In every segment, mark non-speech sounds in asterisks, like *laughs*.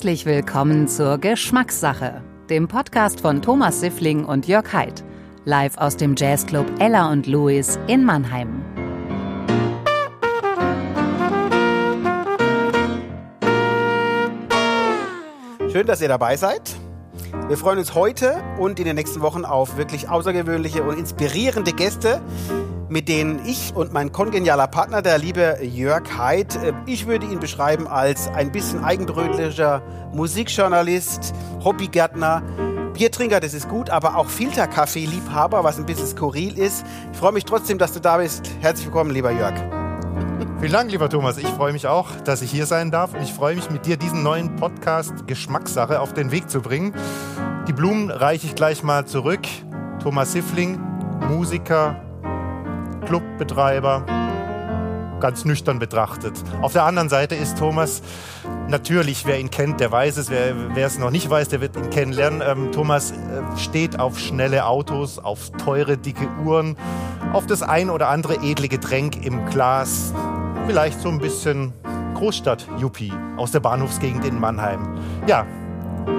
Herzlich willkommen zur Geschmackssache, dem Podcast von Thomas Siffling und Jörg Haidt, live aus dem Jazzclub Ella und Louis in Mannheim. Schön, dass ihr dabei seid. Wir freuen uns heute und in den nächsten Wochen auf wirklich außergewöhnliche und inspirierende Gäste, mit denen ich und mein kongenialer Partner, der liebe Jörg Haidt, äh, ich würde ihn beschreiben als ein bisschen eigenbrötlicher Musikjournalist, Hobbygärtner, Biertrinker, das ist gut, aber auch Filterkaffee-Liebhaber, was ein bisschen skurril ist. Ich freue mich trotzdem, dass du da bist. Herzlich willkommen, lieber Jörg. Vielen Dank, lieber Thomas. Ich freue mich auch, dass ich hier sein darf. Und ich freue mich, mit dir diesen neuen Podcast Geschmackssache auf den Weg zu bringen. Die Blumen reiche ich gleich mal zurück. Thomas Siffling, Musiker, Clubbetreiber, ganz nüchtern betrachtet. Auf der anderen Seite ist Thomas natürlich, wer ihn kennt, der weiß es. Wer, wer es noch nicht weiß, der wird ihn kennenlernen. Ähm, Thomas äh, steht auf schnelle Autos, auf teure, dicke Uhren, auf das ein oder andere edle Getränk im Glas. Vielleicht so ein bisschen Großstadt-Yuppie aus der Bahnhofsgegend in Mannheim. Ja,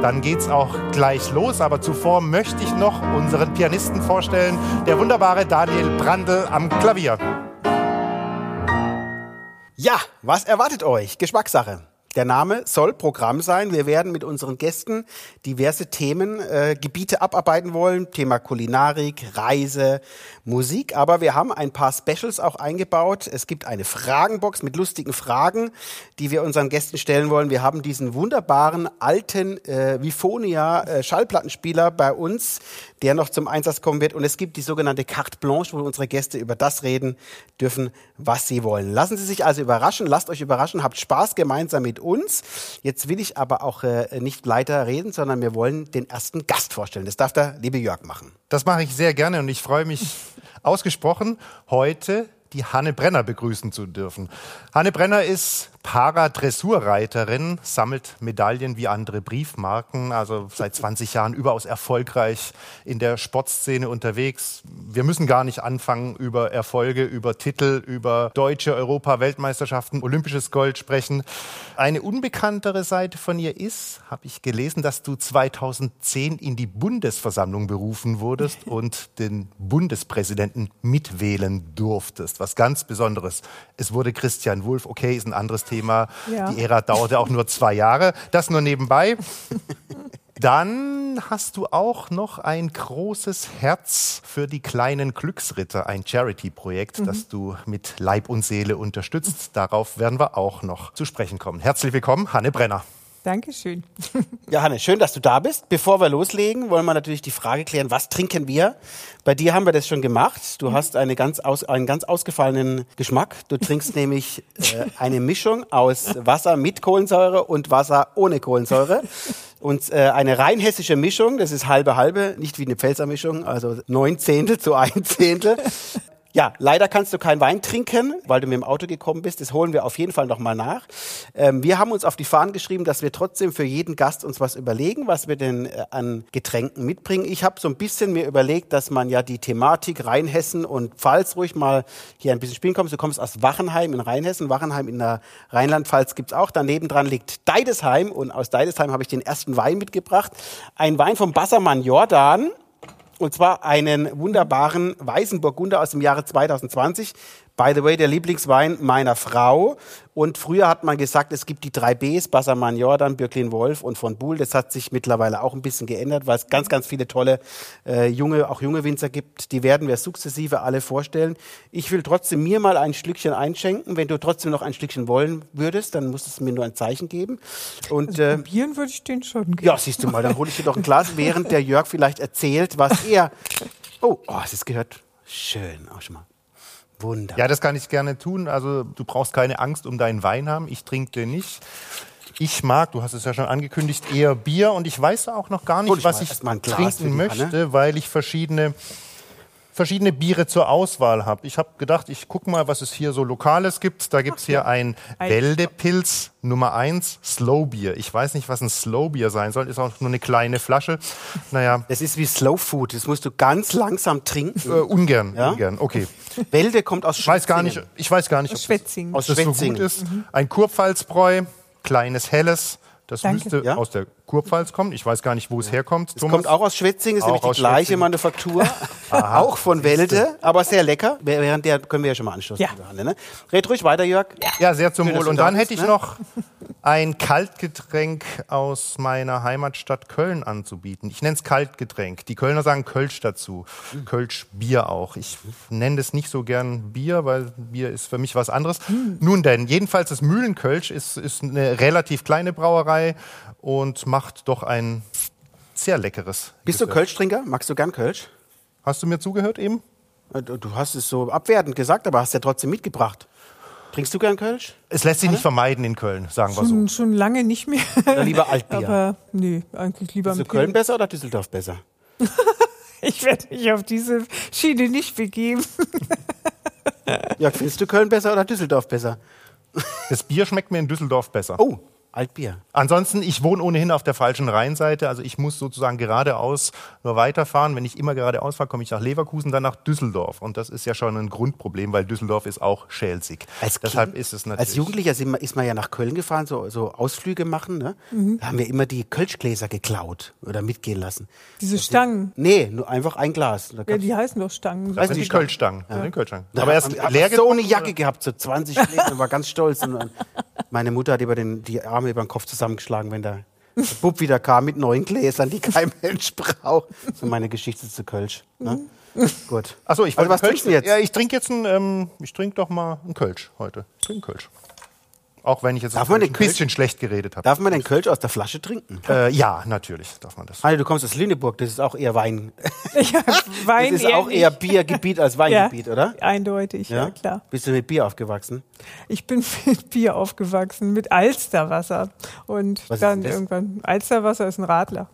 dann geht's auch gleich los. Aber zuvor möchte ich noch unseren Pianisten vorstellen, der wunderbare Daniel Brandl am Klavier. Ja, was erwartet euch? Geschmackssache. Der Name soll Programm sein. Wir werden mit unseren Gästen diverse Themengebiete äh, abarbeiten wollen. Thema Kulinarik, Reise, Musik. Aber wir haben ein paar Specials auch eingebaut. Es gibt eine Fragenbox mit lustigen Fragen, die wir unseren Gästen stellen wollen. Wir haben diesen wunderbaren alten äh, Vifonia äh, Schallplattenspieler bei uns, der noch zum Einsatz kommen wird. Und es gibt die sogenannte Carte Blanche, wo unsere Gäste über das reden dürfen, was sie wollen. Lassen Sie sich also überraschen. Lasst euch überraschen. Habt Spaß gemeinsam mit uns. Jetzt will ich aber auch äh, nicht weiter reden, sondern wir wollen den ersten Gast vorstellen. Das darf der liebe Jörg machen. Das mache ich sehr gerne und ich freue mich *laughs* ausgesprochen, heute die Hanne Brenner begrüßen zu dürfen. Hanne Brenner ist Paradressurreiterin, sammelt Medaillen wie andere Briefmarken, also seit 20 Jahren überaus erfolgreich in der Sportszene unterwegs. Wir müssen gar nicht anfangen, über Erfolge, über Titel, über deutsche Europa-Weltmeisterschaften, olympisches Gold sprechen. Eine unbekanntere Seite von ihr ist, habe ich gelesen, dass du 2010 in die Bundesversammlung berufen wurdest *laughs* und den Bundespräsidenten mitwählen durftest. Was ganz Besonderes. Es wurde Christian Wulff, okay, ist ein anderes Thema. Ja. Die Ära dauerte auch nur zwei Jahre. Das nur nebenbei. *laughs* Dann hast du auch noch ein großes Herz für die kleinen Glücksritter, ein Charity-Projekt, mhm. das du mit Leib und Seele unterstützt. Darauf werden wir auch noch zu sprechen kommen. Herzlich willkommen, Hanne Brenner. Dankeschön. *laughs* Ja, Hanne, schön, dass du da bist. Bevor wir loslegen, wollen wir natürlich die Frage klären, was trinken wir? Bei dir haben wir das schon gemacht. Du mhm. hast eine ganz aus, einen ganz ausgefallenen Geschmack. Du trinkst *laughs* nämlich äh, eine Mischung aus Wasser mit Kohlensäure und Wasser ohne Kohlensäure. Und äh, eine rein hessische Mischung, das ist halbe halbe, nicht wie eine Pfälzer Mischung, also neun Zehntel zu ein Zehntel. Ja, leider kannst du keinen Wein trinken, weil du mit dem Auto gekommen bist. Das holen wir auf jeden Fall nochmal nach. Ähm, wir haben uns auf die Fahnen geschrieben, dass wir trotzdem für jeden Gast uns was überlegen, was wir denn äh, an Getränken mitbringen. Ich habe so ein bisschen mir überlegt, dass man ja die Thematik Rheinhessen und Pfalz ruhig mal hier ein bisschen spielen kommt. Du kommst aus Wachenheim in Rheinhessen. Wachenheim in der Rheinland-Pfalz gibt's auch. Daneben dran liegt Deidesheim und aus Deidesheim habe ich den ersten Wein mitgebracht. Ein Wein vom Bassermann Jordan. Und zwar einen wunderbaren weißen Burgunder aus dem Jahre 2020. By the way, der Lieblingswein meiner Frau. Und früher hat man gesagt, es gibt die drei Bs, Bassermann Jordan, Birklin Wolf und von Buhl. Das hat sich mittlerweile auch ein bisschen geändert, weil es ganz, ganz viele tolle äh, junge, auch junge Winzer gibt. Die werden wir sukzessive alle vorstellen. Ich will trotzdem mir mal ein Schlückchen einschenken. Wenn du trotzdem noch ein Stückchen wollen würdest, dann musst du mir nur ein Zeichen geben. Und also äh, probieren würde ich den schon. Geben. Ja, siehst du mal, dann hole ich dir doch ein Glas, während der Jörg vielleicht erzählt, was er. *laughs* Oh, oh, es gehört schön. Auch schon mal. Wunderbar. Ja, das kann ich gerne tun. Also du brauchst keine Angst um deinen Wein haben. Ich trinke den nicht. Ich mag, du hast es ja schon angekündigt, eher Bier und ich weiß auch noch gar nicht, was ich trinken möchte, weil ich verschiedene verschiedene Biere zur Auswahl habe. Ich habe gedacht, ich gucke mal, was es hier so Lokales gibt. Da gibt es hier ein Wäldepilz Nummer 1 Slow Beer. Ich weiß nicht, was ein Slow Beer sein soll. Ist auch nur eine kleine Flasche. Naja. Es ist wie Slow Food. Das musst du ganz langsam trinken. Äh, ungern, ja? ungern. Okay. Wälde kommt aus Schwetzingen. Weiß gar nicht, ich weiß gar nicht, aus Schwetzingen. Ob das, aus Schwetzingen. so gut ist. Ein Kurpfalzbräu, kleines Helles. Das Danke. müsste Ja? aus der Kurpfalz kommen. Ich weiß gar nicht, wo es herkommt. Es kommt auch aus Schwetzing, ist Auch nämlich die gleiche Schwetzing. Manufaktur. *laughs* *laughs* auch von Welde, aber sehr lecker. Während der können wir ja schon mal anstoßen. Ja. Hanne, Ne? Red ruhig weiter, Jörg. Ja, sehr zum Schön, Wohl. Und da dann hätte ich ne? noch ein Kaltgetränk aus meiner Heimatstadt Köln anzubieten. Ich nenne es Kaltgetränk. Die Kölner sagen Kölsch dazu. Hm. Kölsch Bier auch. Ich nenne das nicht so gern Bier, weil Bier ist für mich was anderes. Hm. Nun denn, jedenfalls das Mühlenkölsch ist, ist eine relativ kleine Brauerei und macht doch ein sehr leckeres. Bist du Gesöff. Kölsch-Trinker? Magst du gern Kölsch? Hast du mir zugehört eben? Äh, Du du hast es so abwertend gesagt, aber hast ja trotzdem mitgebracht. Trinkst du gern Kölsch? Es lässt sich nicht vermeiden in Köln, sagen wir so. Schon, schon lange nicht mehr. Oder lieber Altbier? Aber nee, eigentlich lieber Ist ein Köln besser oder Düsseldorf besser? *laughs* Ich werde mich auf diese Schiene nicht begeben. Jörg, findest du Köln besser oder Düsseldorf besser? Das Bier schmeckt mir in Düsseldorf besser. Oh, Altbier. Ansonsten, ich wohne ohnehin auf der falschen Rheinseite, also ich muss sozusagen geradeaus nur weiterfahren. Wenn ich immer geradeaus fahre, komme ich nach Leverkusen, dann nach Düsseldorf. Und das ist ja schon ein Grundproblem, weil Düsseldorf ist auch schälzig. Deshalb Kind- ist es natürlich. Als Jugendlicher sind ist man ja nach Köln gefahren, so, so Ausflüge machen. Ne? Mhm. Da haben wir immer die Kölschgläser geklaut oder mitgehen lassen. Diese Stangen. Nee, nur einfach ein Glas. Da Ja, die heißen doch Stangen. das sind die Kölschstangen. Das sind die Kölschstangen. Da Aber erst leer so eine Jacke gehabt, so 20 Gläser war ganz stolz. Und meine Mutter hat über den, die Arme über den Kopf zusammengeschlagen, wenn der Bub wieder kam mit neuen Gläsern, die kein *laughs* Mensch braucht. So meine Geschichte zu Kölsch. Ne? Gut. Achso, ich also wollte was Kölsch- trinkst du jetzt? Ja, ich trinke jetzt ein, ähm, ich trinke doch mal einen Kölsch heute. Ich trinke einen Kölsch. Auch wenn ich jetzt Darf man ein den Kölsch- bisschen schlecht geredet habe. Darf man den Kölsch aus der Flasche trinken? Äh, ja, natürlich darf man das. Hanne, du kommst aus Lüneburg, das ist auch eher Wein. *laughs* Ja, Das Wein ist auch eher Biergebiet als *laughs* Weingebiet, ja, oder? Eindeutig, ja? klar. Bist du mit Bier aufgewachsen? Ich bin *laughs* mit Bier aufgewachsen, mit Alsterwasser. Und Was ist dann denn das? irgendwann, Alsterwasser ist ein Radler.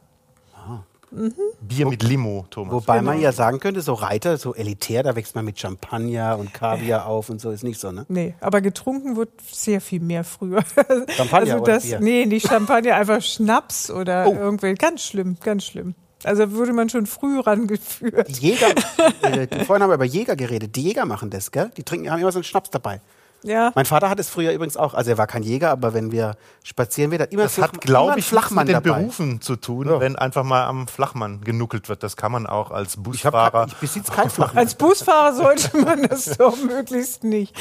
Bier mit Limo, Thomas. Wobei Genau. man ja sagen könnte, so Reiter, so elitär, da wächst man mit Champagner und Kaviar auf und so, ist nicht so, ne? Nee, aber getrunken wird sehr viel mehr früher. Champagner *laughs* also oder das, Bier? Nee, nicht Champagner, einfach Schnaps oder Oh. irgendwelche. Ganz schlimm, ganz schlimm. Also wurde man schon früh rangeführt. Die Jäger, *laughs* äh, die- vorhin haben wir über Jäger geredet, die Jäger machen das, gell? Die trinken, haben immer so einen Schnaps dabei. Ja. Mein Vater hat es früher übrigens auch, also er war kein Jäger, aber wenn wir spazieren, wird er immer Das so, hat, glaube ich, Flachmann mit den dabei. Berufen zu tun, wenn einfach mal am Flachmann genuckelt wird. Das kann man auch als Ich, hab, Busfahrer. kein- ich besitze keinen Flachmann. Als Busfahrer sollte man das doch möglichst nicht.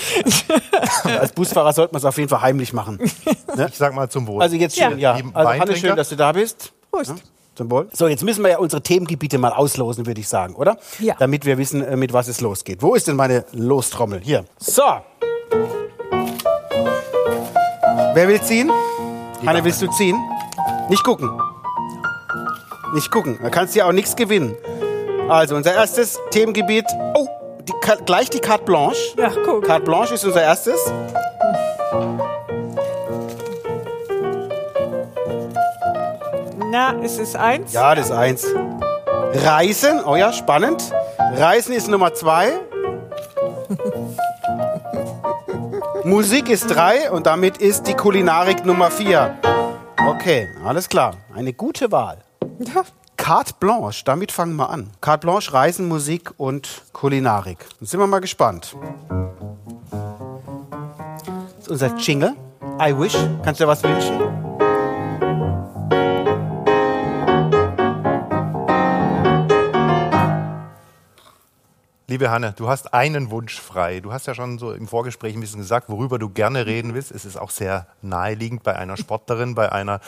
*laughs* Als Busfahrer sollte man es auf jeden Fall heimlich machen. ich sag mal zum Wohl. Also jetzt Ja. schön, ja. Lieben Also Hanne, Weintrinker. schön, dass du da bist. Prost. Zum Wohl. So, jetzt müssen wir ja unsere Themengebiete mal auslosen, würde ich sagen, oder? Ja. Damit wir wissen, äh, mit was es losgeht. Wo ist denn meine Lostrommel? Hier. So. Wer will ziehen? Hanne, willst du ziehen? Nicht gucken. Nicht gucken. Da kannst du ja auch nichts gewinnen. Also, unser erstes Themengebiet. Oh, die, gleich die Carte Blanche. Ja, guck. Carte Blanche ist unser erstes. Na, ist es eins? Ja, das ist eins. Reisen, oh ja, spannend. Reisen ist Nummer zwei. *laughs* Musik ist drei und damit ist die Kulinarik Nummer vier. Okay, alles klar. Eine gute Wahl. Ja. Carte Blanche, damit fangen wir an. Carte Blanche, Reisen, Musik und Kulinarik. Dann sind wir mal gespannt. Das ist unser Jingle. I wish. Kannst du dir was wünschen? Liebe Hanne, du hast einen Wunsch frei. Du hast ja schon so im Vorgespräch ein bisschen gesagt, worüber du gerne reden willst. Es ist auch sehr naheliegend bei einer Sportlerin, bei einer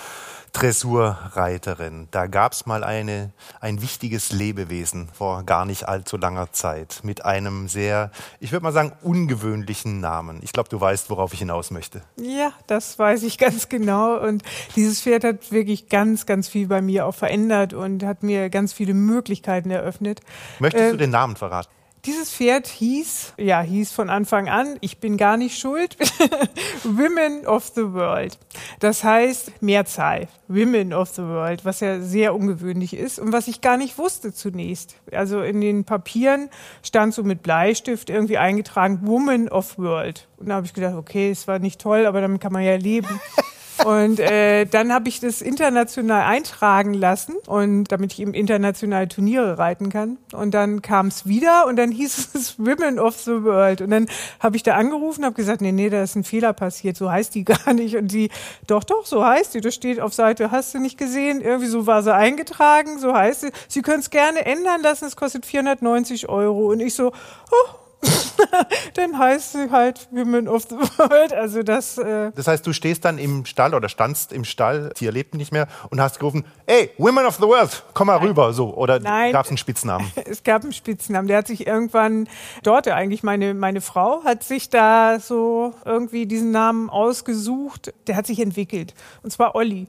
Dressurreiterin. Da gab es mal eine, ein wichtiges Lebewesen vor gar nicht allzu langer Zeit mit einem sehr, ich würde mal sagen, ungewöhnlichen Namen. Ich glaube, du weißt, worauf ich hinaus möchte. Ja, das weiß ich ganz genau. Und dieses Pferd hat wirklich ganz, ganz viel bei mir auch verändert und hat mir ganz viele Möglichkeiten eröffnet. Möchtest Äh, du den Namen verraten? Dieses Pferd hieß, ja, hieß von Anfang an, ich bin gar nicht schuld, *laughs* Women of the World. Das heißt Mehrzahl, Women of the World, was ja sehr ungewöhnlich ist und was ich gar nicht wusste zunächst. Also in den Papieren stand so mit Bleistift irgendwie eingetragen Woman of World. Und da habe ich gedacht, okay, es war nicht toll, aber damit kann man ja leben. *laughs* Und äh, dann habe ich das international eintragen lassen und damit ich eben international Turniere reiten kann. Und dann kam es wieder und dann hieß *laughs* es Women of the World. Und dann habe ich da angerufen, habe gesagt, nee, nee, da ist ein Fehler passiert, so heißt die *laughs* gar nicht. Und die, doch, doch, so heißt die. Das steht auf Seite, hast du nicht gesehen? Irgendwie so war sie eingetragen, so heißt sie. Sie können es gerne ändern lassen, es kostet 490 Euro. Und ich so, oh, *laughs* dann heißt sie halt Women of the World. Also das. Äh Das heißt, du stehst dann im Stall oder standst im Stall, Tier lebt nicht mehr, und hast gerufen, hey, Women of the World, komm mal rüber, so. Oder Nein. gab es einen Spitznamen? *laughs* es gab einen Spitznamen. Der hat sich irgendwann dort eigentlich meine meine Frau hat sich da so irgendwie diesen Namen ausgesucht. Der hat sich entwickelt und zwar Olli.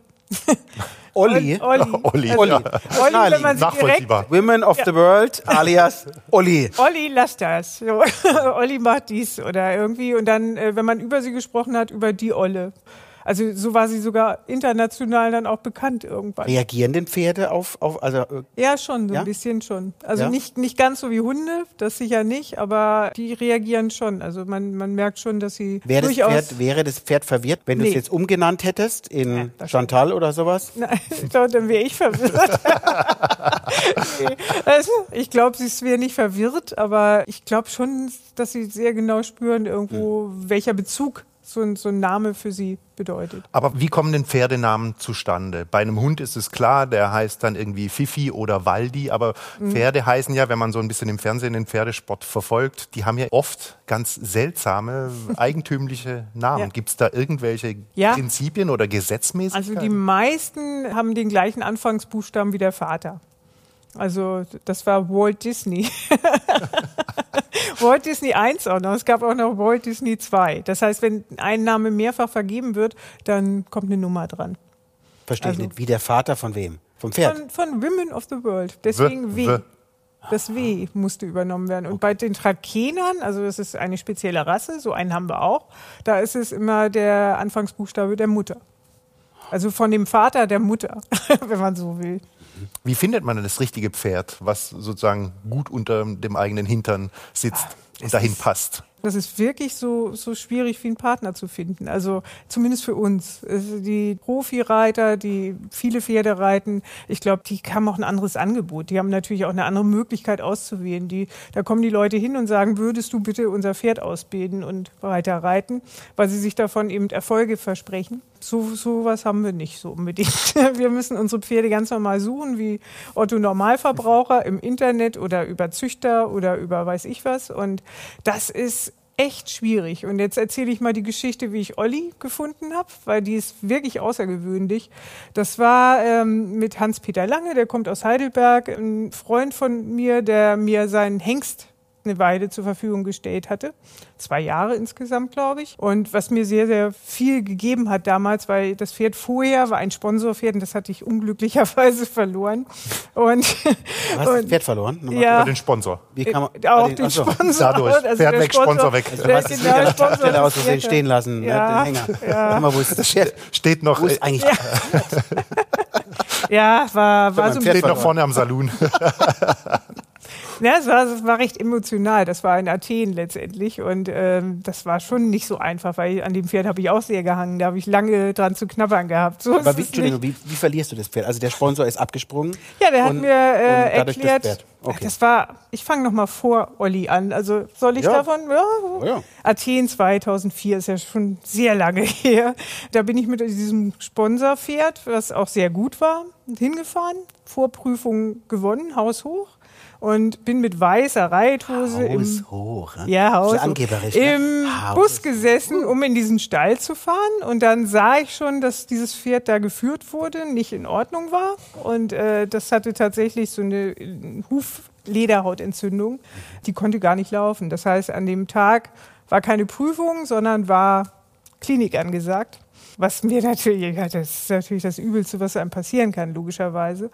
Olli. Olli. Olli. *laughs* Olli. Olli, wenn man sie direkt Nachvollziehbar. Women of the World alias Olli. Olli, lass das. *laughs* Olli macht dies oder irgendwie. Und dann, äh, wenn man über sie gesprochen hat, über die Olle. Also so war sie sogar international dann auch bekannt irgendwann. Reagieren denn Pferde auf, auf also äh, Ja, schon, so Ja? ein bisschen schon. Also Ja? nicht, nicht ganz so wie Hunde, das sicher nicht, aber die reagieren schon. Also man, man merkt schon, dass sie wäre das, durchaus... Pferd, wäre das Pferd verwirrt, wenn du es Nee. jetzt umgenannt hättest Ja, in das Chantal oder sowas? *laughs* Nein, ich glaube, dann wäre ich verwirrt. *laughs* Nee, also, ich glaube, sie wäre nicht verwirrt, aber ich glaube schon, dass sie sehr genau spüren, irgendwo, Hm. welcher Bezug so ein, so ein Name für sie bedeutet. Aber wie kommen denn Pferdenamen zustande? Bei einem Hund ist es klar, der heißt dann irgendwie Fifi oder Waldi, aber Mhm. Pferde heißen ja, wenn man so ein bisschen im Fernsehen den Pferdesport verfolgt, die haben ja oft ganz seltsame, *laughs* eigentümliche Namen. Ja. Gibt es da irgendwelche Ja. Prinzipien oder Gesetzmäßigkeiten? Also die meisten haben den gleichen Anfangsbuchstaben wie der Vater. Also das war Walt Disney. *laughs* Walt Disney 1 auch noch. Es gab auch noch Walt Disney 2. Das heißt, wenn ein Name mehrfach vergeben wird, dann kommt eine Nummer dran. Verstehe Also- ich nicht. Wie der Vater von wem? Vom Pferd? Von, von Women of the World. Deswegen W- W. W. Das W musste übernommen werden. Und bei den Trakenern, also das ist eine spezielle Rasse, so einen haben wir auch, da ist es immer der Anfangsbuchstabe der Mutter. Also von dem Vater der Mutter, *laughs* wenn man so will. Wie findet man denn das richtige Pferd, was sozusagen gut unter dem eigenen Hintern sitzt und dahin passt? Das ist wirklich so, so schwierig wie einen Partner zu finden. Also zumindest für uns. Die Profireiter, die viele Pferde reiten, ich glaube, die haben auch ein anderes Angebot. Die haben natürlich auch eine andere Möglichkeit auszuwählen. Die, da kommen die Leute hin und sagen, würdest du bitte unser Pferd ausbilden und weiter reiten, weil sie sich davon eben Erfolge versprechen. So, so was haben wir nicht so unbedingt. *laughs* Wir müssen unsere Pferde ganz normal suchen, wie Otto Normalverbraucher im Internet oder über Züchter oder über weiß ich was. Und das ist echt schwierig. Und jetzt erzähle ich mal die Geschichte, wie ich Olli gefunden habe, weil die ist wirklich außergewöhnlich. Das war ähm, mit Hans-Peter Lange, der kommt aus Heidelberg, ein Freund von mir, der mir seinen Hengst eine Weile zur Verfügung gestellt hatte. Zwei Jahre insgesamt, glaube ich. Und was mir sehr, sehr viel gegeben hat damals, weil das Pferd vorher war ein Sponsorpferd und das hatte ich unglücklicherweise *laughs* verloren. Und, Du hast das und Pferd verloren? Nochmal. ja, Oder den Sponsor? Wie kann man, äh, auch den, den achso, Sponsor. dadurch. Pferd der weg, Sponsor weg. Du der- hast genau, wieder an der Sponsor Stelle aus Versehen stehen lassen, Ja, ne, den Hänger. ja. Mal, wo ist das Pferd? Steht noch, Wo ist äh, eigentlich Ja, *laughs* war, war mein so ein Pferd steht noch vorne am Saloon. *laughs* ja, *laughs* es war, es war recht emotional. Das war in Athen letztendlich und ähm, das war schon nicht so einfach, weil an dem Pferd habe ich auch sehr gehangen. Da habe ich lange dran zu knabbern gehabt. So Aber wie, Entschuldigung, wie, wie verlierst du das Pferd? Also der Sponsor ist abgesprungen. Ja, der hat und- mir äh, das erklärt, Pferd. Okay. das war, ich fange noch mal vor Olli an. Also soll ich Ja. davon? Ja. Oh ja. Athen 2004 ist ja schon sehr lange *laughs* her. Da bin ich mit diesem Sponsorpferd, was auch sehr gut war, hingefahren, Vorprüfung gewonnen, haushoch und bin mit weißer Reithose im Haus hoch. Ne? ja, Haus im ne? Haus Bus gesessen, um in diesen Stall zu fahren. Und dann sah ich schon, dass dieses Pferd da geführt wurde, nicht in Ordnung war. Und äh, das hatte tatsächlich so eine äh, Huflederhautentzündung. Die konnte gar nicht laufen. Das heißt, an dem Tag war keine Prüfung, sondern war Klinik angesagt. Was mir natürlich, ja, das ist natürlich das Übelste, was einem passieren kann, logischerweise.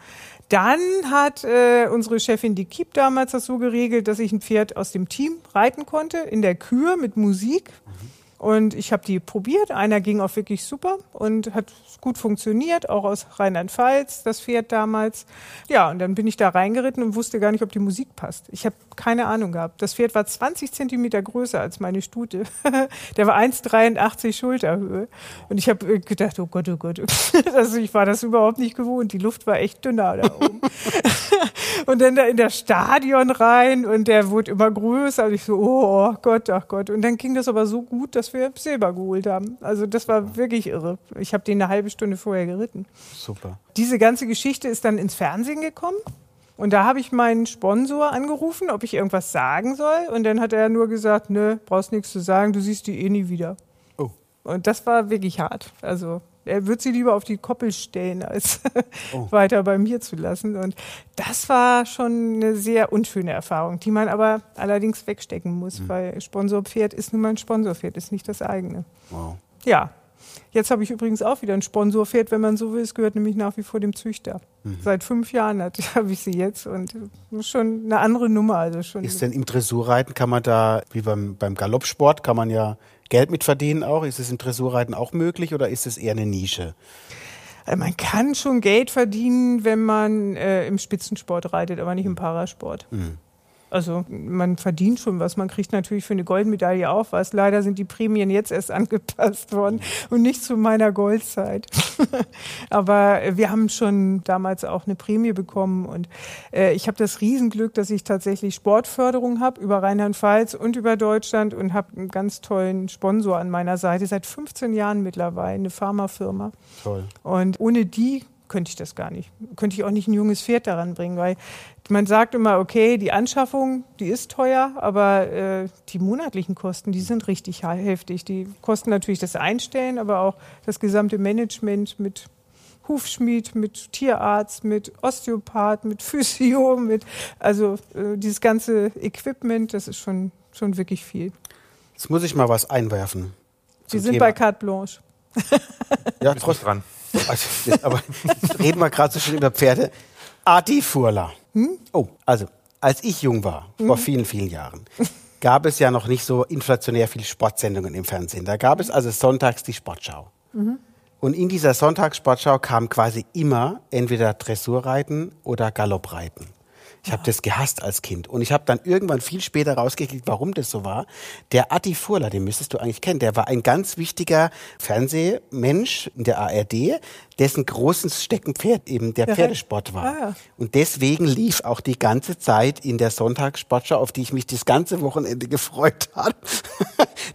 Dann hat äh, unsere Chefin die Kiep damals das so geregelt, dass ich ein Pferd aus dem Team reiten konnte, in der Kür mit Musik. Und ich habe die probiert. Einer ging auch wirklich super und hat gut funktioniert, auch aus Rheinland-Pfalz, das Pferd damals. Ja, und dann bin ich da reingeritten und wusste gar nicht, ob die Musik passt. Ich habe keine Ahnung gehabt. Das Pferd war 20 Zentimeter größer als meine Stute. *laughs* Der war 1,83 Schulterhöhe. Und ich habe gedacht, oh Gott, oh Gott. *laughs* Also ich war das überhaupt nicht gewohnt. Die Luft war echt dünner da oben. *laughs* und dann da in das Stadion rein und der wurde immer größer. Und ich so, oh Gott, ach Gott. Und dann ging das aber so gut, dass wir Silber geholt haben. Also das war wirklich irre. Ich habe den eine halbe Stunde vorher geritten. Super. Diese ganze Geschichte ist dann ins Fernsehen gekommen. Und da habe ich meinen Sponsor angerufen, ob ich irgendwas sagen soll. Und dann hat er nur gesagt, nö, brauchst nichts zu sagen, du siehst die eh nie wieder. Oh. Und das war wirklich hart. Also er wird sie lieber auf die Koppel stellen, als *laughs* oh. weiter bei mir zu lassen. Und das war schon eine sehr unschöne Erfahrung, die man aber allerdings wegstecken muss, mhm. weil Sponsorpferd ist nun mal ein Sponsorpferd, ist nicht das eigene. Wow. Ja, Jetzt habe ich übrigens auch wieder ein Sponsorpferd, wenn man so will. Es gehört nämlich nach wie vor dem Züchter. Mhm. Seit fünf Jahren *laughs* habe ich sie jetzt und schon eine andere Nummer. Also schon ist denn im Dressurreiten, kann man da, wie beim, beim Galoppsport, kann man ja Geld mit verdienen auch? Ist es im Dressurreiten auch möglich oder ist es eher eine Nische? Also man kann schon Geld verdienen, wenn man äh, im Spitzensport reitet, aber nicht im Parasport. Mhm. Also man verdient schon was. Man kriegt natürlich für eine Goldmedaille auch was. Leider sind die Prämien jetzt erst *laughs* angepasst worden und nicht zu meiner Goldzeit. *laughs* Aber wir haben schon damals auch eine Prämie bekommen und äh, ich habe das Riesenglück, dass ich tatsächlich Sportförderung habe über Rheinland-Pfalz und über Deutschland und habe einen ganz tollen Sponsor an meiner Seite seit 15 Jahren mittlerweile, eine Pharmafirma. Toll. Und ohne die könnte ich das gar nicht. Könnte ich auch nicht ein junges Pferd daran bringen, weil man sagt immer, okay, die Anschaffung, die ist teuer, aber äh, die monatlichen Kosten, die sind richtig heftig. Die kosten natürlich das Einstellen, aber auch das gesamte Management mit Hufschmied, mit Tierarzt, mit Osteopath, mit Physio, *laughs* mit also äh, dieses ganze Equipment, das ist schon schon wirklich viel. Jetzt muss ich mal was einwerfen. Sie sind Thema. bei Carte Blanche. ja, trotzdem dran. Also, aber *laughs* reden wir gerade so schön über Pferde. Adi Furla. Hm? Oh, also als ich jung war, hm? vor vielen, vielen Jahren, gab es ja noch nicht so inflationär viele Sportsendungen im Fernsehen. Da gab es also sonntags die Sportschau. Mhm. Und in dieser Sonntagssportschau kam quasi immer entweder Dressurreiten oder Galoppreiten. Ich habe das gehasst als Kind. Und ich habe dann irgendwann viel später rausgekriegt, warum das so war. Der Adi Furler, den müsstest du eigentlich kennen, der war ein ganz wichtiger Fernsehmensch in der ARD, dessen großes Steckenpferd eben der Pferdesport war. Ah. Und deswegen lief auch die ganze Zeit in der Sonntagssportschau, auf die ich mich das ganze Wochenende *laughs* gefreut habe.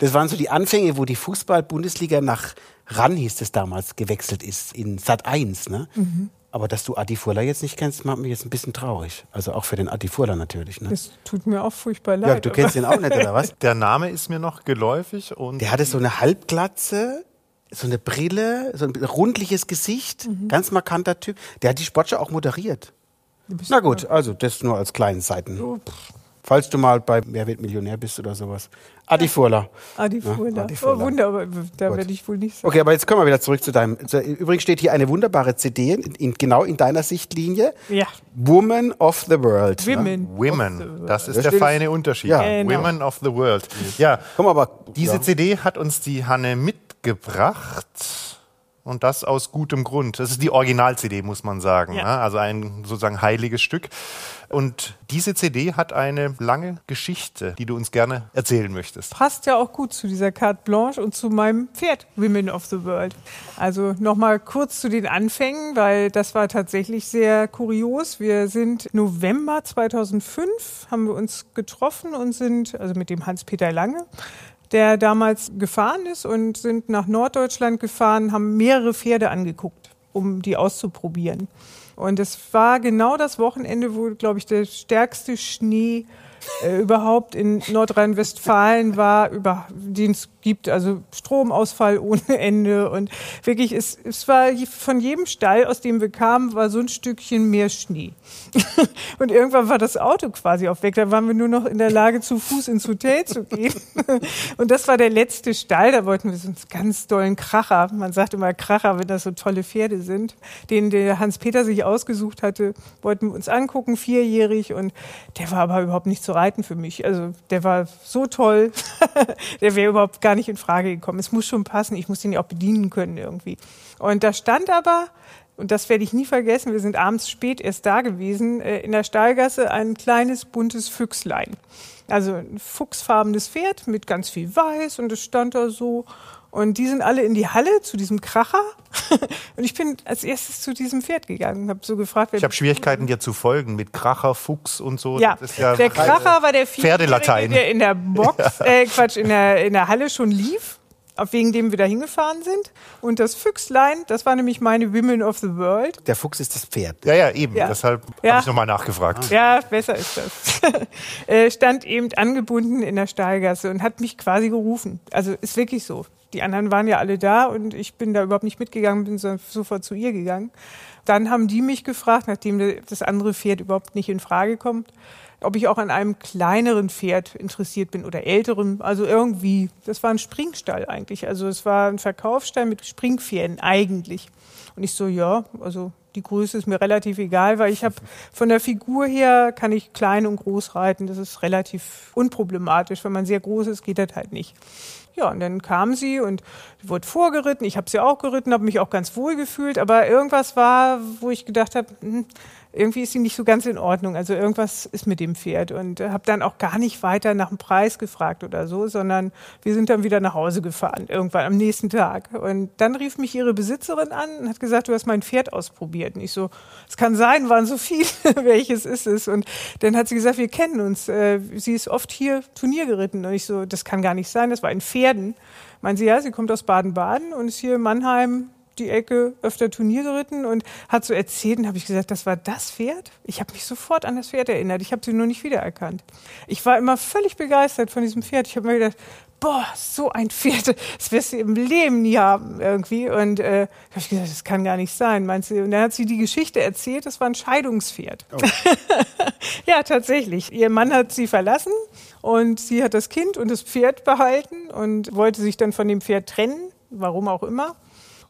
Das waren so die Anfänge, wo die Fußball-Bundesliga nach RAN hieß es damals, gewechselt ist, in Sat 1. Ne? Mhm. Aber dass du Adi Furla jetzt nicht kennst, macht mich jetzt ein bisschen traurig. Also auch für den Adi Furla natürlich. Ne? Das tut mir auch furchtbar leid. Ja, du kennst ihn auch nicht, oder was? Der Name ist mir noch geläufig. und Der hatte so eine Halbglatze, so eine Brille, so ein rundliches Gesicht, mhm. ganz markanter Typ. Der hat die Sportschau auch moderiert. Na gut, also das nur als kleinen Seiten. Oh, Falls du mal bei Wer wird Millionär bist oder sowas. Adi Furla. Adi Furla. Ja, oh, wunderbar. Da werde ich wohl nicht sagen. Okay, aber jetzt kommen wir wieder zurück zu deinem. Übrigens steht hier eine wunderbare CD, in, in, genau in deiner Sichtlinie. Ja. Woman of the World. Women. Ne? Women. Das ist der feine Unterschied. Ja. Genau. Women of the World. Ja. Komm aber. Diese ja. CD hat uns die Hanne mitgebracht. Und das aus gutem Grund. Das ist die Original-CD, muss man sagen. Ja. Ne? Also ein sozusagen heiliges Stück. Und diese CD hat eine lange Geschichte, die du uns gerne erzählen möchtest. Passt ja auch gut zu dieser Carte Blanche und zu meinem Pferd Women of the World. Also nochmal kurz zu den Anfängen, weil das war tatsächlich sehr kurios. Wir sind November 2005 haben wir uns getroffen und sind, also mit dem Hans-Peter Lange, der damals gefahren ist und sind nach Norddeutschland gefahren, haben mehrere Pferde angeguckt, um die auszuprobieren. Und es war genau das Wochenende, wo, glaube ich, der stärkste Schnee überhaupt in Nordrhein-Westfalen war, über den es gibt, also Stromausfall ohne Ende und wirklich, es, es war von jedem Stall, aus dem wir kamen, war so ein Stückchen mehr Schnee. *laughs* und irgendwann war das Auto quasi auf weg, da waren wir nur noch in der Lage, zu Fuß ins Hotel zu gehen. *laughs* und das war der letzte Stall, da wollten wir so einen ganz dollen Kracher, man sagt immer Kracher, wenn das so tolle Pferde sind, den der Hans-Peter sich ausgesucht hatte, wollten wir uns angucken, vierjährig. Und der war aber überhaupt nicht zu reiten für mich. Also der war so toll, *laughs* der wäre überhaupt gar nicht in Frage gekommen. Es muss schon passen, ich muss den ja auch bedienen können irgendwie. Und da stand aber und das werde ich nie vergessen, wir sind abends spät erst da gewesen, äh, in der Stallgasse ein kleines buntes Füchslein. Also ein fuchsfarbenes Pferd mit ganz viel Weiß und es stand da so. Und die sind alle in die Halle zu diesem Kracher. *laughs* und ich bin als erstes zu diesem Pferd gegangen. Habe so gefragt, wer Ich habe Schwierigkeiten, dir zu folgen mit Kracher, Fuchs und so. ja, Das ist ja der Kracher war der Pferdelatein. Der in der Box, *laughs* äh, Quatsch, in der, in der Halle schon lief, auf wegen dem wir da hingefahren sind. Und das Füchslein, das war nämlich meine Women of the World. Der Fuchs ist das Pferd. Ja, ja, eben. Ja. Deshalb Ja. habe ich nochmal nachgefragt. Ja, besser ist das. *laughs* Äh, Stand eben angebunden in der Stahlgasse und hat mich quasi gerufen. Also ist wirklich so. Die anderen waren ja alle da und ich bin da überhaupt nicht mitgegangen, bin so- sofort zu ihr gegangen. Dann haben die mich gefragt, nachdem das andere Pferd überhaupt nicht in Frage kommt, ob ich auch an einem kleineren Pferd interessiert bin oder älterem. Also irgendwie, das war ein Springstall eigentlich. Also es war ein Verkaufsstall mit Springpferden eigentlich. Und ich so, ja, also die Größe ist mir relativ egal, weil ich habe *laughs* von der Figur her kann ich klein und groß reiten. Das ist relativ unproblematisch. Wenn man sehr groß ist, geht das halt nicht. Ja, und dann kam sie und wurde vorgeritten. Ich habe sie auch geritten, habe mich auch ganz wohl gefühlt. Aber irgendwas war, wo ich gedacht habe, hm, irgendwie ist sie nicht so ganz in Ordnung. Also irgendwas ist mit dem Pferd. Und habe dann auch gar nicht weiter nach dem Preis gefragt oder so, sondern wir sind dann wieder nach Hause gefahren, irgendwann am nächsten Tag. Und dann rief mich ihre Besitzerin an und hat gesagt, du hast mein Pferd ausprobiert. Und ich so, es kann sein, waren so viele, *laughs* welches ist es? Und dann hat sie gesagt, wir kennen uns. Äh, Sie ist oft hier Turnier geritten. Und ich so, das kann gar nicht sein, das war in Pferden. Meinen sie, ja, sie kommt aus Baden-Baden und ist hier in Mannheim die Ecke öfter Turnier geritten und hat so erzählt und habe ich gesagt, das war das Pferd? Ich habe mich sofort an das Pferd erinnert. Ich habe sie nur nicht wiedererkannt. Ich war immer völlig begeistert von diesem Pferd. Ich habe mir gedacht, boah, so ein Pferd, *laughs* das wirst du im Leben nie haben irgendwie. Und äh, habe ich gesagt, das kann gar nicht sein, meinst du? Und dann hat sie die Geschichte erzählt, das war ein Scheidungspferd. *laughs* ja, tatsächlich. Ihr Mann hat sie verlassen und sie hat das Kind und das Pferd behalten und wollte sich dann von dem Pferd trennen, warum auch immer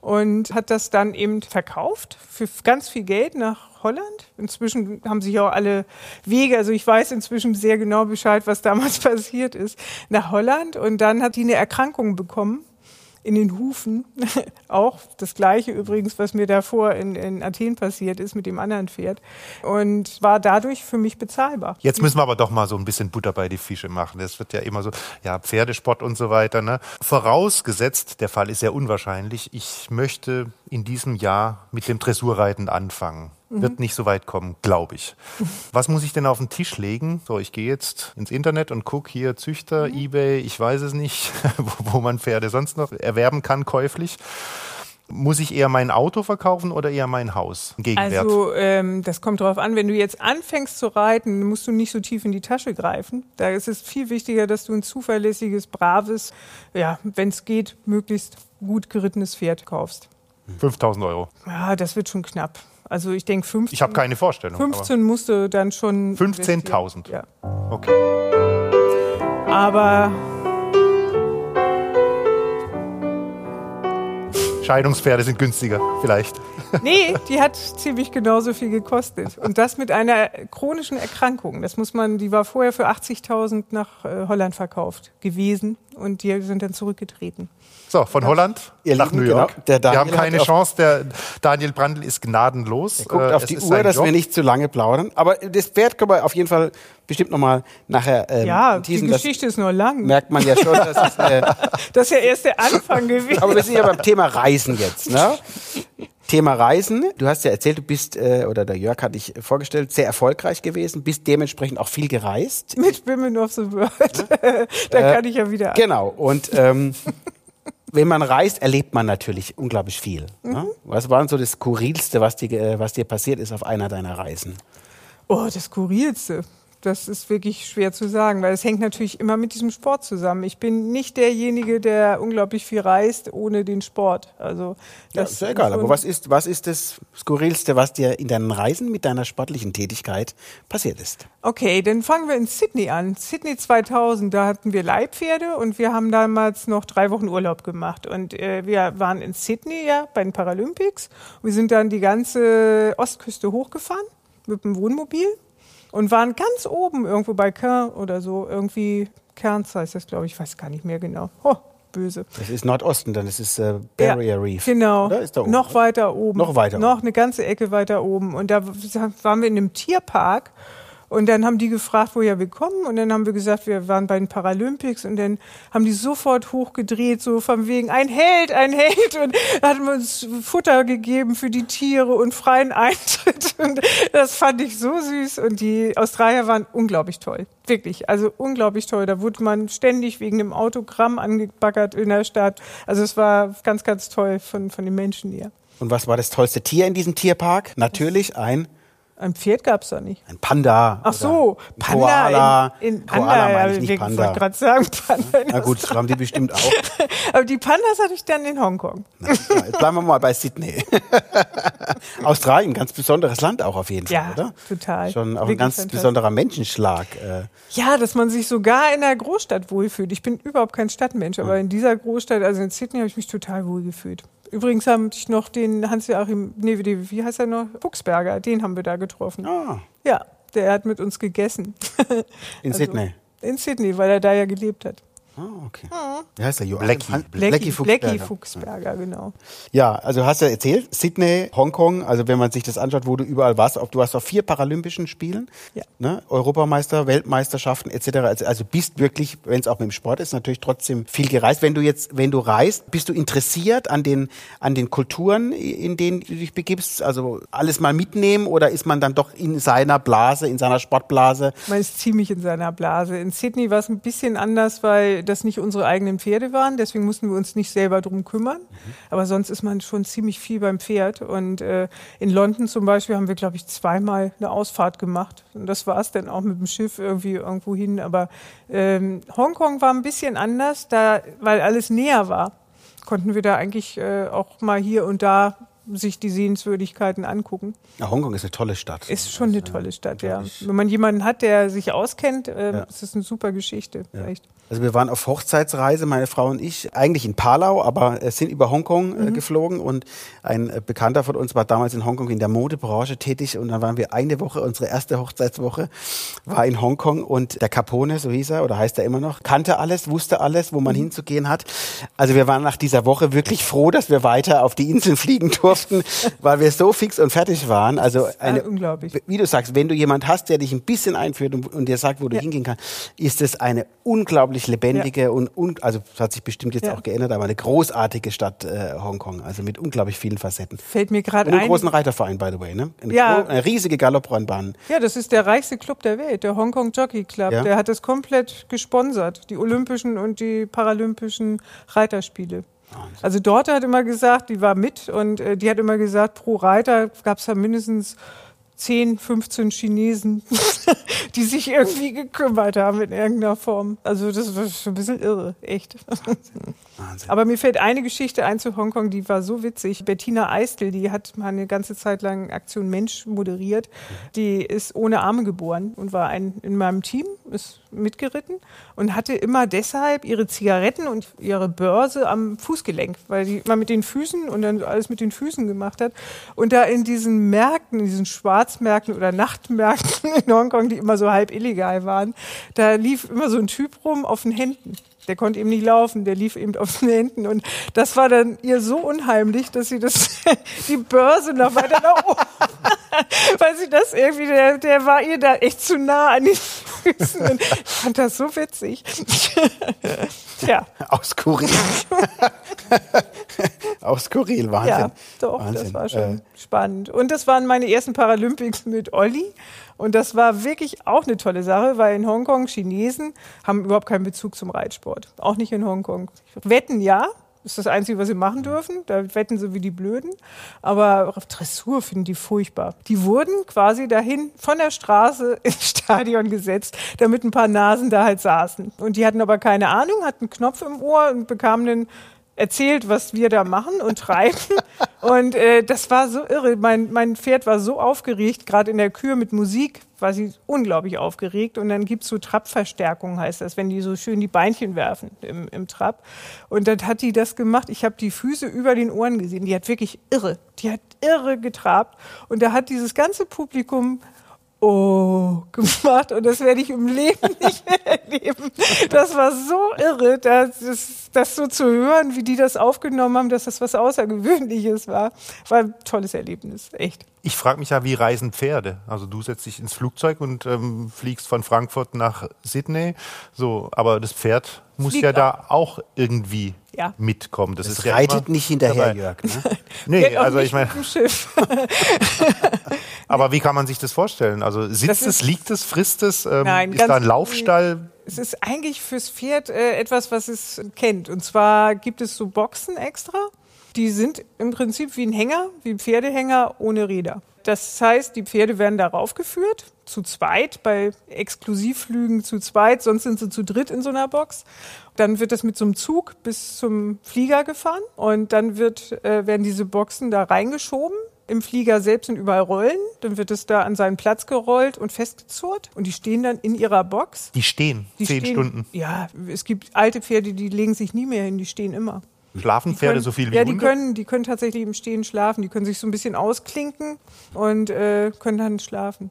und hat das dann eben verkauft für ganz viel Geld nach Holland. Inzwischen haben sich auch alle Wege, also ich weiß inzwischen sehr genau Bescheid, was *laughs* damals passiert ist, nach Holland. Und dann hat die eine Erkrankung bekommen in den Hufen. *laughs* auch das gleiche übrigens, was mir davor in, in Athen passiert ist mit dem anderen Pferd. Und war dadurch für mich bezahlbar. Jetzt müssen wir aber doch mal so ein bisschen Butter bei die Fische machen. Das wird ja immer so, ja, Pferdesport und so weiter. Ne? Vorausgesetzt, der Fall ist sehr unwahrscheinlich, ich möchte in diesem Jahr mit dem Dressurreiten anfangen. Wird nicht so weit kommen, glaube ich. *laughs* Was muss ich denn auf den Tisch legen? So, ich gehe jetzt ins Internet und gucke hier Züchter, Ebay, ich weiß es nicht, *laughs* wo, wo man Pferde sonst noch erwerben kann, käuflich. Muss ich eher mein Auto verkaufen oder eher mein Haus? Gegenwert. Also ähm, das kommt darauf an, wenn du jetzt anfängst zu reiten, musst du nicht so tief in die Tasche greifen. Da ist es viel wichtiger, dass du ein zuverlässiges, braves, ja, wenn es geht, möglichst gut gerittenes Pferd kaufst. 5000 Euro. Ja, das wird schon knapp. Also ich denke 15. Ich habe keine Vorstellung. aber- 15 musst du dann schon. 15.000. Ja. Okay. Aber Scheidungspferde sind günstiger, vielleicht. *laughs* nee, die hat ziemlich genauso viel gekostet. Und das mit einer chronischen Erkrankung. Das muss man, die war vorher für 80.000 nach äh, Holland verkauft gewesen und die sind dann zurückgetreten. So, von Holland Ihr nach Lieben, New York. genau, der Wir haben keine Chance. Der Daniel Brandl ist gnadenlos. Guckt Äh, auf es die Uhr, dass Job. wir nicht zu lange plaudern. Aber das Pferd können wir auf jeden Fall bestimmt nochmal nachher ähm, Ja, die teasen. Das Geschichte ist nur lang. merkt man ja schon. *laughs* Das ist, äh, Das ist ja erst der Anfang gewesen. aber wir sind ja beim Thema Reisen jetzt. Ne? Thema Reisen. Du hast ja erzählt, du bist, äh, oder der Jörg hat dich vorgestellt, sehr erfolgreich gewesen, bist dementsprechend auch viel gereist. *laughs* Mit Women of the World. da kann ich ja wieder. Genau. Und ähm, *laughs* wenn man reist, erlebt man natürlich unglaublich viel. Ne? Was war denn so das Skurrilste, was dir, äh, was dir passiert ist auf einer deiner Reisen? Oh, das Skurrilste. Das ist wirklich schwer zu sagen, weil es hängt natürlich immer mit diesem Sport zusammen. Ich bin nicht derjenige, der unglaublich viel reist ohne den Sport. Also Ja, das ist ja egal. Aber was ist, was ist das Skurrilste, was dir in deinen Reisen mit deiner sportlichen Tätigkeit passiert ist? Okay, dann fangen wir in Sydney an. Sydney 2000, da hatten wir Leihpferde und wir haben damals noch drei Wochen Urlaub gemacht. Und äh, wir waren in Sydney ja bei den Paralympics. Wir sind dann die ganze Ostküste hochgefahren mit dem Wohnmobil und waren ganz oben irgendwo bei Cairn oder so. Irgendwie Cairns heißt das, glaube ich. Ich weiß gar nicht mehr genau. Oh, böse. Das ist Nordosten, dann das ist äh, Barrier Ja, Reef. Genau. Oder? Ist da oben, noch oder? weiter oben. Noch weiter Noch eine ganze Ecke weiter oben. Und da waren wir in einem Tierpark. Und dann haben die gefragt, woher wir kommen. Und dann haben wir gesagt, wir waren bei den Paralympics. Und dann haben die sofort hochgedreht, so von wegen, ein Held, ein Held. Und da hatten wir uns Futter gegeben für die Tiere und freien Eintritt. Und das fand ich so süß. Und die Australier waren unglaublich toll. Wirklich, also unglaublich toll. Da wurde man ständig wegen dem Autogramm angebaggert in der Stadt. Also es war ganz, ganz toll von, von den Menschen hier. Und was war das tollste Tier in diesem Tierpark? Natürlich ein, Ein Pferd gab's da nicht. ein Panda. Ach so, ein Panda Koala. in, in Koala Panda, meine ich, nicht ich Panda. wollte gerade sagen Panda. Na gut, das haben die bestimmt auch. *laughs* Aber die Pandas hatte ich dann in Hongkong. Na, jetzt bleiben wir mal bei Sydney. *laughs* Australien, ganz besonderes Land auch auf jeden Fall, Ja, oder? total. Schon auch ein Wirklich ganz fantastisch. besonderer Menschenschlag. Äh, Ja, dass man sich sogar in der Großstadt wohlfühlt. Ich bin überhaupt kein Stadtmensch, aber in dieser Großstadt, also in Sydney, habe ich mich total wohl gefühlt. Übrigens haben ich noch den Hans-Joachim, nee, wie wie heißt er noch? Fuchsberger, den haben wir da getroffen. ah, Ja, der hat mit uns gegessen. in *laughs* Also, Sydney. In Sydney, weil er da ja gelebt hat. Ah, okay. Wie heißt der? Joachim? Blackie. Han- Blackie, Fuchsberger. Blackie Fuchsberger, genau. Ja, also hast du erzählt, Sydney, Hongkong, also wenn man sich das anschaut, wo du überall warst, ob du warst auf vier Paralympischen Spielen, Ja. ne, Europameister, Weltmeisterschaften etc. Also, also bist wirklich, wenn es auch mit dem Sport ist, natürlich trotzdem viel gereist. Wenn du jetzt, wenn du reist, bist du interessiert an den an den Kulturen, in denen du dich begibst? Also alles mal mitnehmen oder ist man dann doch in seiner Blase, in seiner Sportblase? Man ist ziemlich in seiner Blase. In Sydney war es ein bisschen anders, weil das nicht unsere eigenen Pferde waren. Deswegen mussten wir uns nicht selber drum kümmern. Aber sonst ist man schon ziemlich viel beim Pferd. Und äh, in London zum Beispiel haben wir, glaube ich, zweimal eine Ausfahrt gemacht. Und das war es dann auch mit dem Schiff irgendwie irgendwo hin. Aber ähm, Hongkong war ein bisschen anders, da, weil alles näher war. Konnten wir da eigentlich äh, auch mal hier und da sich die Sehenswürdigkeiten angucken. Ja, Hongkong ist eine tolle Stadt. Ist schon eine tolle Stadt, ja. Wenn man jemanden hat, der sich auskennt, ähm, Ja. ist das eine super Geschichte. Echt. Also wir waren auf Hochzeitsreise, meine Frau und ich, eigentlich in Palau, aber äh, sind über Hongkong Mhm. äh, geflogen und ein äh, Bekannter von uns war damals in Hongkong in der Modebranche tätig und dann waren wir eine Woche, unsere erste Hochzeitswoche war in Hongkong und der Capone, so hieß er oder heißt er immer noch, kannte alles, wusste alles, wo man Mhm. hinzugehen hat. Also wir waren nach dieser Woche wirklich froh, dass wir weiter auf die Inseln fliegen *laughs* durften, weil wir so fix und fertig waren. Also eine, unglaublich. wie du sagst, wenn du jemand hast, der dich ein bisschen einführt und, und dir sagt, wo du Ja. hingehen kannst, ist es eine unglaublich lebendige und, und also das hat sich bestimmt jetzt Ja. auch geändert, aber eine großartige Stadt äh, Hongkong, also mit unglaublich vielen Facetten. Fällt mir gerade Und einen ein. großen Reiterverein, by the way, ne? Eine, Ja. eine riesige Galopprennbahn. Ja, das ist der reichste Club der Welt, der Hong Kong Jockey Club. Ja. Der hat das komplett gesponsert, die Olympischen und die Paralympischen Reiterspiele. Also dort hat immer gesagt, die war mit und äh, die hat immer gesagt, pro Reiter gab es da mindestens 10, 15 Chinesen, *laughs* die sich irgendwie gekümmert haben in irgendeiner Form. Also das war schon ein bisschen irre, echt. Wahnsinn. Aber mir fällt eine Geschichte ein zu Hongkong, die war so witzig. Bettina Eistel, die hat mal eine ganze Zeit lang Aktion Mensch moderiert. Die ist ohne Arme geboren und war ein, in meinem Team, ist mitgeritten und hatte immer deshalb ihre Zigaretten und ihre Börse am Fußgelenk, weil die immer mit den Füßen und dann alles mit den Füßen gemacht hat. Und da in diesen Märkten, in diesen Schwarzmärkten oder Nachtmärkten in Hongkong, die immer so halb illegal waren, da lief immer so ein Typ rum auf den Händen. Der konnte eben nicht laufen, der lief eben auf den Händen. Und das war dann ihr so unheimlich, dass sie das, *laughs* die Börse noch weiter nach oben, *laughs* weil sie das irgendwie, der, der war ihr da echt zu nah an den Füßen. Und ich fand das so witzig. *laughs* Tja, Aus Skurril. *laughs* Aus Skurril, Wahnsinn. ja, doch, das Wahnsinn. war schon Äh, spannend. Und das waren meine ersten Paralympics mit Olli. Und das war wirklich auch eine tolle Sache, weil in Hongkong Chinesen haben überhaupt keinen Bezug zum Reitsport. Auch nicht in Hongkong. Wetten ja, Das ist das Einzige, was sie machen dürfen. Da wetten sie wie die Blöden. Aber auf Dressur finden die furchtbar. Die wurden quasi dahin von der Straße *laughs* ins Stadion gesetzt, damit ein paar Nasen da halt saßen. Und die hatten aber keine Ahnung, hatten einen Knopf im Ohr und bekamen einen erzählt, was wir da machen und treiben. *laughs* und äh, das war so irre. Mein, mein Pferd war so aufgeregt, gerade in der Kür mit Musik war sie unglaublich aufgeregt. Und dann gibt's so Trabverstärkung, heißt das, wenn die so schön die Beinchen werfen im, im Trab. Und dann hat die das gemacht. Ich habe die Füße über den Ohren gesehen. Die hat wirklich irre. Die hat irre getrabt. Und da hat dieses ganze Publikum oh gemacht und das werde ich im Leben *laughs* nicht mehr erleben. Das war so irre, das, das so zu hören, wie die das aufgenommen haben, dass das was Außergewöhnliches war. War ein tolles Erlebnis, echt. Ich frage mich ja, wie reisen Pferde? Also du setzt dich ins Flugzeug und ähm, fliegst von Frankfurt nach Sydney, so, aber das Pferd muss Fliegt ja da auch irgendwie Ja. mitkommen. Das, Es ist ja reitet immer nicht hinterher, dabei. Jörg. Ne? *laughs* Nee, Geht auch also nicht ich meine, *laughs* aber wie kann man sich das vorstellen? Also Das sitzt es, liegt es, frisst es? Ähm, Nein, ist ganz- da ein Laufstall? Es ist eigentlich fürs Pferd äh, etwas, was es kennt. Und zwar gibt es so Boxen extra. Die sind im Prinzip wie ein Hänger, wie ein Pferdehänger ohne Räder. Das heißt, die Pferde werden darauf geführt, zu zweit, bei Exklusivflügen zu zweit, sonst sind sie zu dritt in so einer Box. Dann wird das mit so einem Zug bis zum Flieger gefahren und dann wird, äh, werden diese Boxen da reingeschoben. Im Flieger selbst sind überall Rollen, dann wird es da an seinen Platz gerollt und festgezurrt und die stehen dann in ihrer Box. Die stehen Die zehn stehen, Stunden. Ja, es gibt alte Pferde, die legen sich nie mehr hin, die stehen immer. Schlafen Die Pferde können, so viel wie Ja, die Hunde? können, die können tatsächlich im Stehen schlafen. Die können sich so ein bisschen ausklinken und äh, können dann schlafen.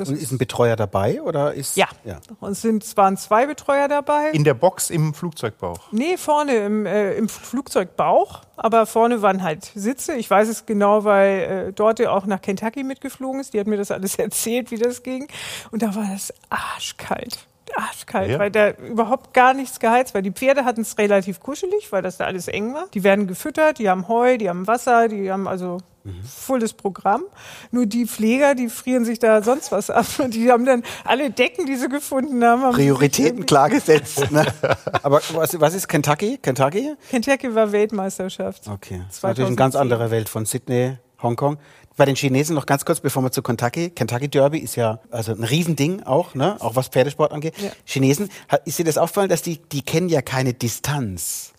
Das Und ist ein Betreuer dabei oder ist ja. ja. Und es sind, es waren zwei Betreuer dabei. In der Box im Flugzeugbauch. Nee, vorne im, äh, im Flugzeugbauch, aber vorne waren halt Sitze. Ich weiß es genau, weil äh, Dorte auch nach Kentucky mitgeflogen ist. Die hat mir das alles *laughs* erzählt, wie das ging. Und da war das arschkalt. Arschkalt, Ja. weil da überhaupt gar nichts geheizt war. Die Pferde hatten es relativ kuschelig, weil das da alles eng war. Die werden gefüttert, die haben Heu, die haben Wasser, die haben also volles Programm. Nur die Pfleger, die frieren sich da sonst was ab. Und *laughs* die haben dann alle Decken, die sie gefunden haben. haben Prioritäten klar gesetzt. Ne? *laughs* Aber was, was ist Kentucky? Kentucky? Kentucky war Weltmeisterschaft. Okay. Das ist natürlich eine 2010. ganz andere Welt von Sydney, Hongkong. Bei den Chinesen noch ganz kurz, bevor wir zu Kentucky. Kentucky Derby ist ja also ein Riesending auch, ne? Auch was Pferdesport angeht. Ja. Chinesen, ist dir das aufgefallen, dass die, die kennen ja keine Distanz.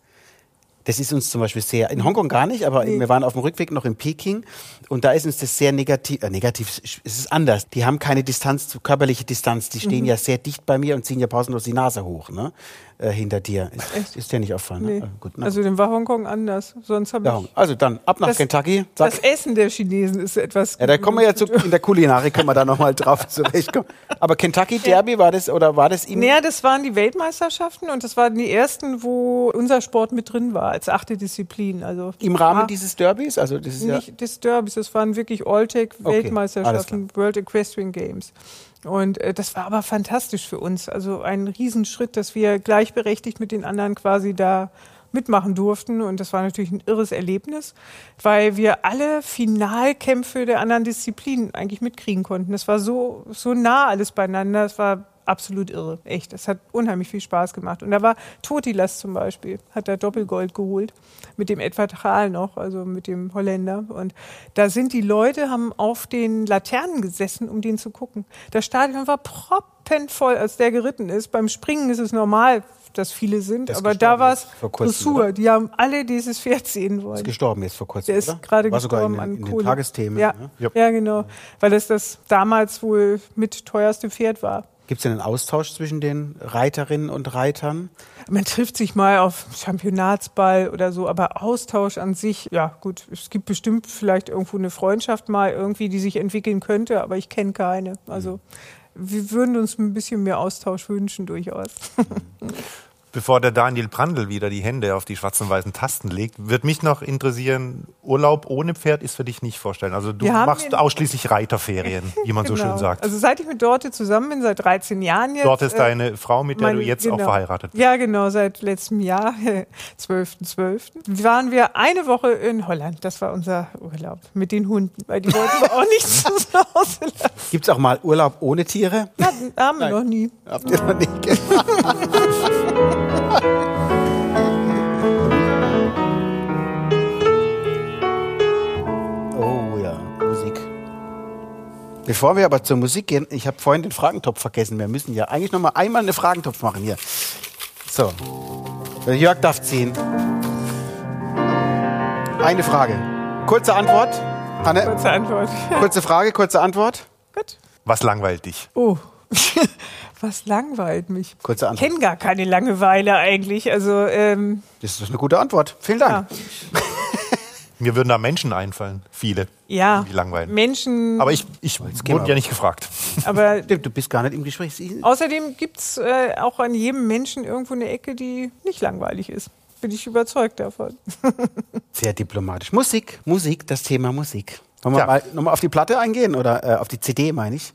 Das ist uns zum Beispiel sehr, in Hongkong gar nicht, aber Nee. wir waren auf dem Rückweg noch in Peking und da ist uns das sehr negativ, äh, negativ, es ist anders. Die haben keine Distanz, körperliche Distanz, die Mhm. stehen ja sehr dicht bei mir und ziehen ja pausenlos die Nase hoch, ne? Äh, hinter dir. Ist, ist dir nicht aufgefallen? Nee. Ne? Gut, Also dann war Hongkong anders. Sonst ja, ich. also dann ab nach Das- Kentucky. Sag, Das Essen der Chinesen ist etwas. ja, da kommen wir ja zu, in der Kulinarik, können wir da nochmal drauf zurechtkommen. *laughs* Aber Kentucky Derby war das, oder war das ihm? Naja, das waren die Weltmeisterschaften und das waren die ersten, wo unser Sport mit drin war, als achte Disziplin. Also Im Rahmen dieses Derbys? Also das ist ja, nicht des Derbys, das waren wirklich Alltech-Weltmeisterschaften, World Equestrian Games. Und äh, das war aber fantastisch für uns. Also ein Riesenschritt, dass wir gleichberechtigt mit den anderen quasi da mitmachen durften. Und das war natürlich ein irres Erlebnis, weil wir alle Finalkämpfe der anderen Disziplinen eigentlich mitkriegen konnten. Das war so, so nah alles beieinander. Es war absolut irre. Echt. Es hat unheimlich viel Spaß gemacht. Und da war Totilas zum Beispiel, hat da Doppelgold geholt. Mit dem Edward Thral noch, also mit dem Holländer. Und da sind die Leute, haben auf den Laternen gesessen, um den zu gucken. Das Stadion war proppenvoll, als der geritten ist. Beim Springen ist es normal, dass viele sind, ist aber da gestorben war es Dressur. oder? Die haben alle dieses Pferd sehen ist wollen. gestorben jetzt vor kurzem, Der ist oder? gerade War sogar in, gestorben den- an in Kohle. den Tagesthemen. Ja, Ne? Ja. ja, genau. Weil es das damals wohl mit teuerste Pferd war. Gibt es denn einen Austausch zwischen den Reiterinnen und Reitern? Man trifft sich mal auf Championatsball oder so, aber Austausch an sich, ja gut, es gibt bestimmt vielleicht irgendwo eine Freundschaft mal irgendwie, die sich entwickeln könnte, aber ich kenne keine. Also wir würden uns ein bisschen mehr Austausch wünschen durchaus. Bevor der Daniel Brandl wieder die Hände auf die schwarzen weißen Tasten legt, wird mich noch interessieren, Urlaub ohne Pferd ist für dich nicht vorstellen. Also du machst ausschließlich Reiterferien, wie man so *laughs* Genau. schön sagt. Also seit ich mit Dorte zusammen bin, seit 13 Jahren jetzt. Dort ist äh, deine Frau, mit der Meine- du jetzt genau. auch verheiratet bist. Ja, genau, seit letztem Jahr, *laughs* 12.12. waren wir eine Woche in Holland. Das war unser Urlaub mit den Hunden, weil die wollten wir auch nicht zu Hause lassen. Gibt es auch mal Urlaub ohne Tiere? Hatten- Haben wir noch nie. Habt ihr noch *laughs* oh ja, Musik. Bevor wir aber zur Musik gehen, ich habe vorhin den Fragentopf vergessen. Wir müssen ja eigentlich noch mal einmal einen Fragentopf machen hier. So. Jörg darf ziehen. Eine Frage. Kurze Antwort. Anne. Kurze Antwort. Kurze Frage, kurze Antwort. Gut. Was langweilt dich? Oh. *laughs* Was langweilt mich? Kurze Ich Antwort. kenne gar keine Langeweile eigentlich. Also, ähm, Das ist eine gute Antwort. Vielen Dank. ja. *laughs* Mir würden da Menschen einfallen. Viele. ja. Die langweilen. Menschen. Aber ich, ich wurde ja nicht gefragt. aber *laughs* Du bist gar nicht im Gespräch. Außerdem gibt es äh, auch an jedem Menschen irgendwo eine Ecke, die nicht langweilig ist. Bin ich überzeugt davon. Sehr diplomatisch. Musik, Musik, das Thema Musik. Wollen wir Ja. mal nochmal auf die Platte eingehen oder äh, auf die CD, meine ich,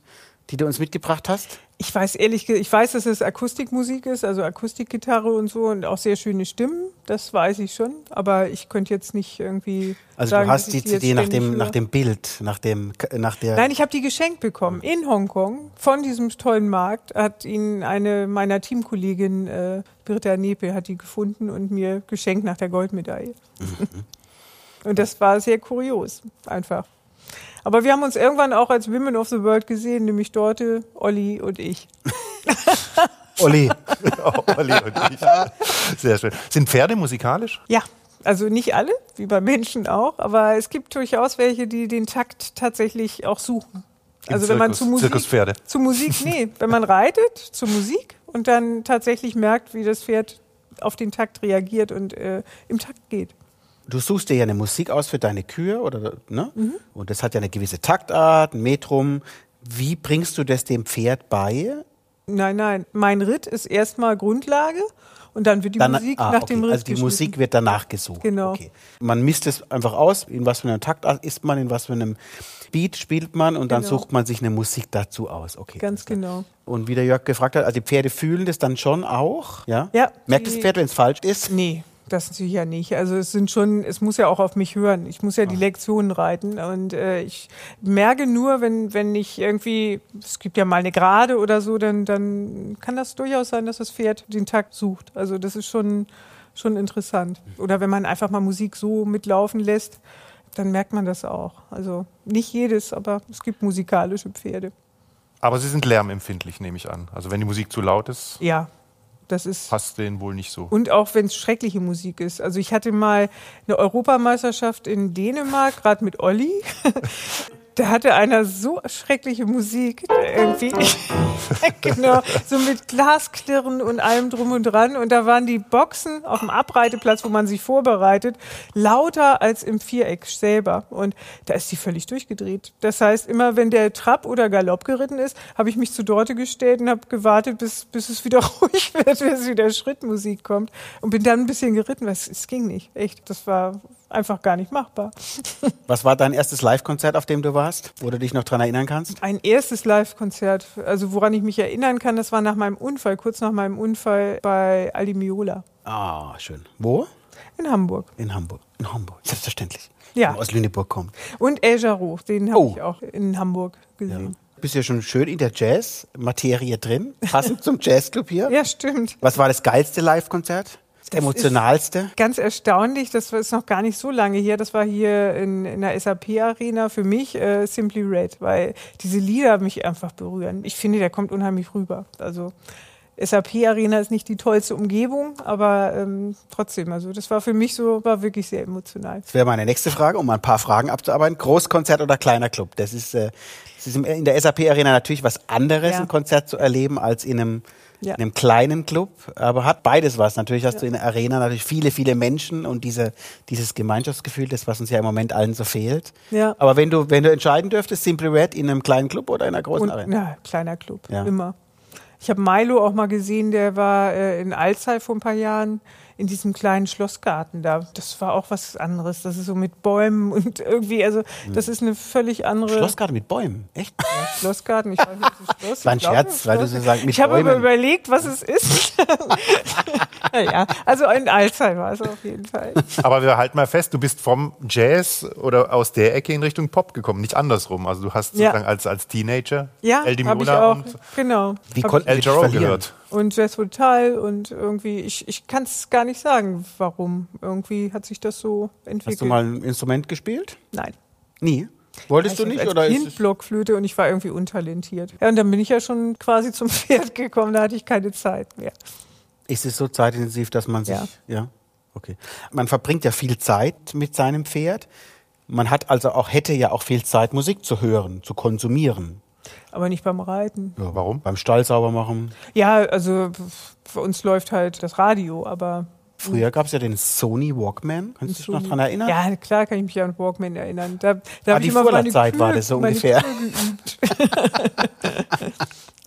die du uns mitgebracht hast? Ich weiß ehrlich ich weiß, dass es Akustikmusik ist, also Akustikgitarre und so und auch sehr schöne Stimmen, das weiß ich schon, aber ich könnte jetzt nicht irgendwie Also sagen, du hast die CD nach dem, höre. nach dem Bild, nach dem, nach der. Nein, ich habe die geschenkt bekommen in Hongkong von diesem tollen Markt. Hat ihn eine meiner Teamkollegin äh, Britta Nepe hat die gefunden und mir geschenkt nach der Goldmedaille. *laughs* und das war sehr kurios, einfach. Aber wir haben uns irgendwann auch als Women of the World gesehen, nämlich Dorte, Olli und ich. *laughs* Olli. Olli und ich. Sehr schön. Sind Pferde musikalisch? Ja, also nicht alle, wie bei Menschen auch, aber es gibt durchaus welche, die den Takt tatsächlich auch suchen. Im Also wenn man Zirkus- zu Musik, Zirkuspferde. zu Musik, *laughs* nee, wenn man reitet zur Musik und dann tatsächlich merkt, wie das Pferd auf den Takt reagiert und äh, im Takt geht. Du suchst dir ja eine Musik aus für deine Kühe, oder, ne? Mhm. Und das hat ja eine gewisse Taktart, ein Metrum. Wie bringst du das dem Pferd bei? Nein, nein, mein Ritt ist erstmal Grundlage und dann wird die Dann- Musik ah, nach okay. dem Ritt Also die. Musik wird danach gesucht. Genau. Okay. Man misst es einfach aus, in was für einer Taktart ist man, in was für einem Beat spielt man und dann Genau. sucht man sich eine Musik dazu aus. Okay. Ganz genau. Und wie der Jörg gefragt hat, also die Pferde fühlen das dann schon auch, ja? Ja, Merkt das Pferd, wenn es falsch ist? Nee, das sicher nicht. Also es sind schon, es muss ja auch auf mich hören. Ich muss ja die Lektionen reiten und äh, ich merke nur, wenn wenn ich irgendwie, es gibt ja mal eine Gerade oder so, dann dann kann das durchaus sein, dass das Pferd den Takt sucht. Also das ist schon schon interessant. Oder wenn man einfach mal Musik so mitlaufen lässt, dann merkt man das auch. Also nicht jedes, aber es gibt musikalische Pferde. Aber sie sind lärmempfindlich, nehme ich an. Also wenn die Musik zu laut ist, Ja, das ist passt denen wohl nicht so. Und auch wenn es schreckliche Musik ist. Also ich hatte mal eine Europameisterschaft in Dänemark, gerade mit Olli. *laughs* Da hatte einer so schreckliche Musik irgendwie. *laughs* *laughs* genau, so mit Glasklirren und allem drum und dran. Und da waren die Boxen auf dem Abreiteplatz, wo man sich vorbereitet, lauter als im Viereck selber. Und da ist die völlig durchgedreht. Das heißt, immer wenn der Trab oder Galopp geritten ist, habe ich mich zu Dorte gestellt und habe gewartet, bis, bis es wieder *laughs* ruhig wird, bis wieder Schrittmusik kommt. Und bin dann ein bisschen geritten, weil es, es ging nicht. Echt, das war einfach gar nicht machbar. *laughs* Was war dein erstes Live-Konzert, auf dem du warst, wo du dich noch dran erinnern kannst? Ein erstes Live-Konzert, also woran ich mich erinnern kann, das war nach meinem Unfall, kurz nach meinem Unfall bei Aldi Miola Ah, schön. Wo? in Hamburg. In Hamburg. In Hamburg, selbstverständlich. Ja. Wenn aus Lüneburg kommt. Und El Jarreau, den habe Oh. ich auch in Hamburg gesehen. Bist ja schon schön in der Jazz-Materie drin, passend *laughs* zum Jazzclub hier. Ja, stimmt. Was war das geilste Live-Konzert? Das, emotionalste? Ganz erstaunlich, das ist noch gar nicht so lange her, das war hier in, in der SAP-Arena für mich äh, Simply Red, weil diese Lieder mich einfach berühren. Ich finde, der kommt unheimlich rüber. Also SAP-Arena ist nicht die tollste Umgebung, aber ähm, trotzdem, also das war für mich so, war wirklich sehr emotional. Das wäre meine nächste Frage, um ein paar Fragen abzuarbeiten. Großkonzert oder kleiner Club? Das ist, äh, das ist in der SAP-Arena natürlich was anderes, Ja. ein Konzert zu erleben, als in einem, Ja. in einem kleinen Club. Aber hat beides was. Natürlich hast du in der Arena natürlich viele, viele Menschen und diese, dieses Gemeinschaftsgefühl, das, was uns ja im Moment allen so fehlt. Ja. Aber wenn du, wenn du entscheiden dürftest, Simply Red in einem kleinen Club oder in einer großen Und, Arena? ja, kleiner Club, Ja. immer. Ich habe Milo auch mal gesehen, der war äh, in Alzey vor ein paar Jahren in diesem kleinen Schlossgarten da. Das war auch was anderes. Das ist so mit Bäumen und irgendwie, also das ist eine völlig andere Schlossgarten mit Bäumen. Echt? Ja, Schlossgarten. Ich weiß nicht, ob Schloss *laughs* War ein Scherz, weil du so sagst, mit Ich habe aber überlegt, was es ist. *laughs* ja, also in Alzey war es auf jeden Fall. Aber wir halten mal fest, du bist vom Jazz oder aus der Ecke in Richtung Pop gekommen, nicht andersrum. Also du hast Ja. sozusagen als, als Teenager Ja, El Di habe ich Meola auch. und Genau. Wie konnten El verlieren? gehört. Und Jazz Total und irgendwie, ich, ich kann es gar nicht sagen, warum. Irgendwie hat sich das so entwickelt. Hast du mal ein Instrument gespielt? Nein. Nie. Wolltest du Ich nicht als oder ist Kind es Blockflöte und ich war irgendwie untalentiert. Ja, und dann bin ich ja schon quasi zum *laughs* Pferd gekommen, da hatte ich keine Zeit mehr. Ist es so zeitintensiv, dass man sich. Ja. ja? Okay. Man verbringt ja viel Zeit mit seinem Pferd. Man hat also auch, hätte ja auch viel Zeit, Musik zu hören, zu konsumieren. Aber nicht beim Reiten. Ja, warum? Beim Stall sauber machen. Ja, also für uns läuft halt das Radio, aber. Früher gab es ja den Sony Walkman. Kannst du dich noch dran erinnern? Ja, klar kann ich mich an Walkman erinnern. Da, da Ah, die ich immer meine war Kühe- das so ungefähr. *laughs*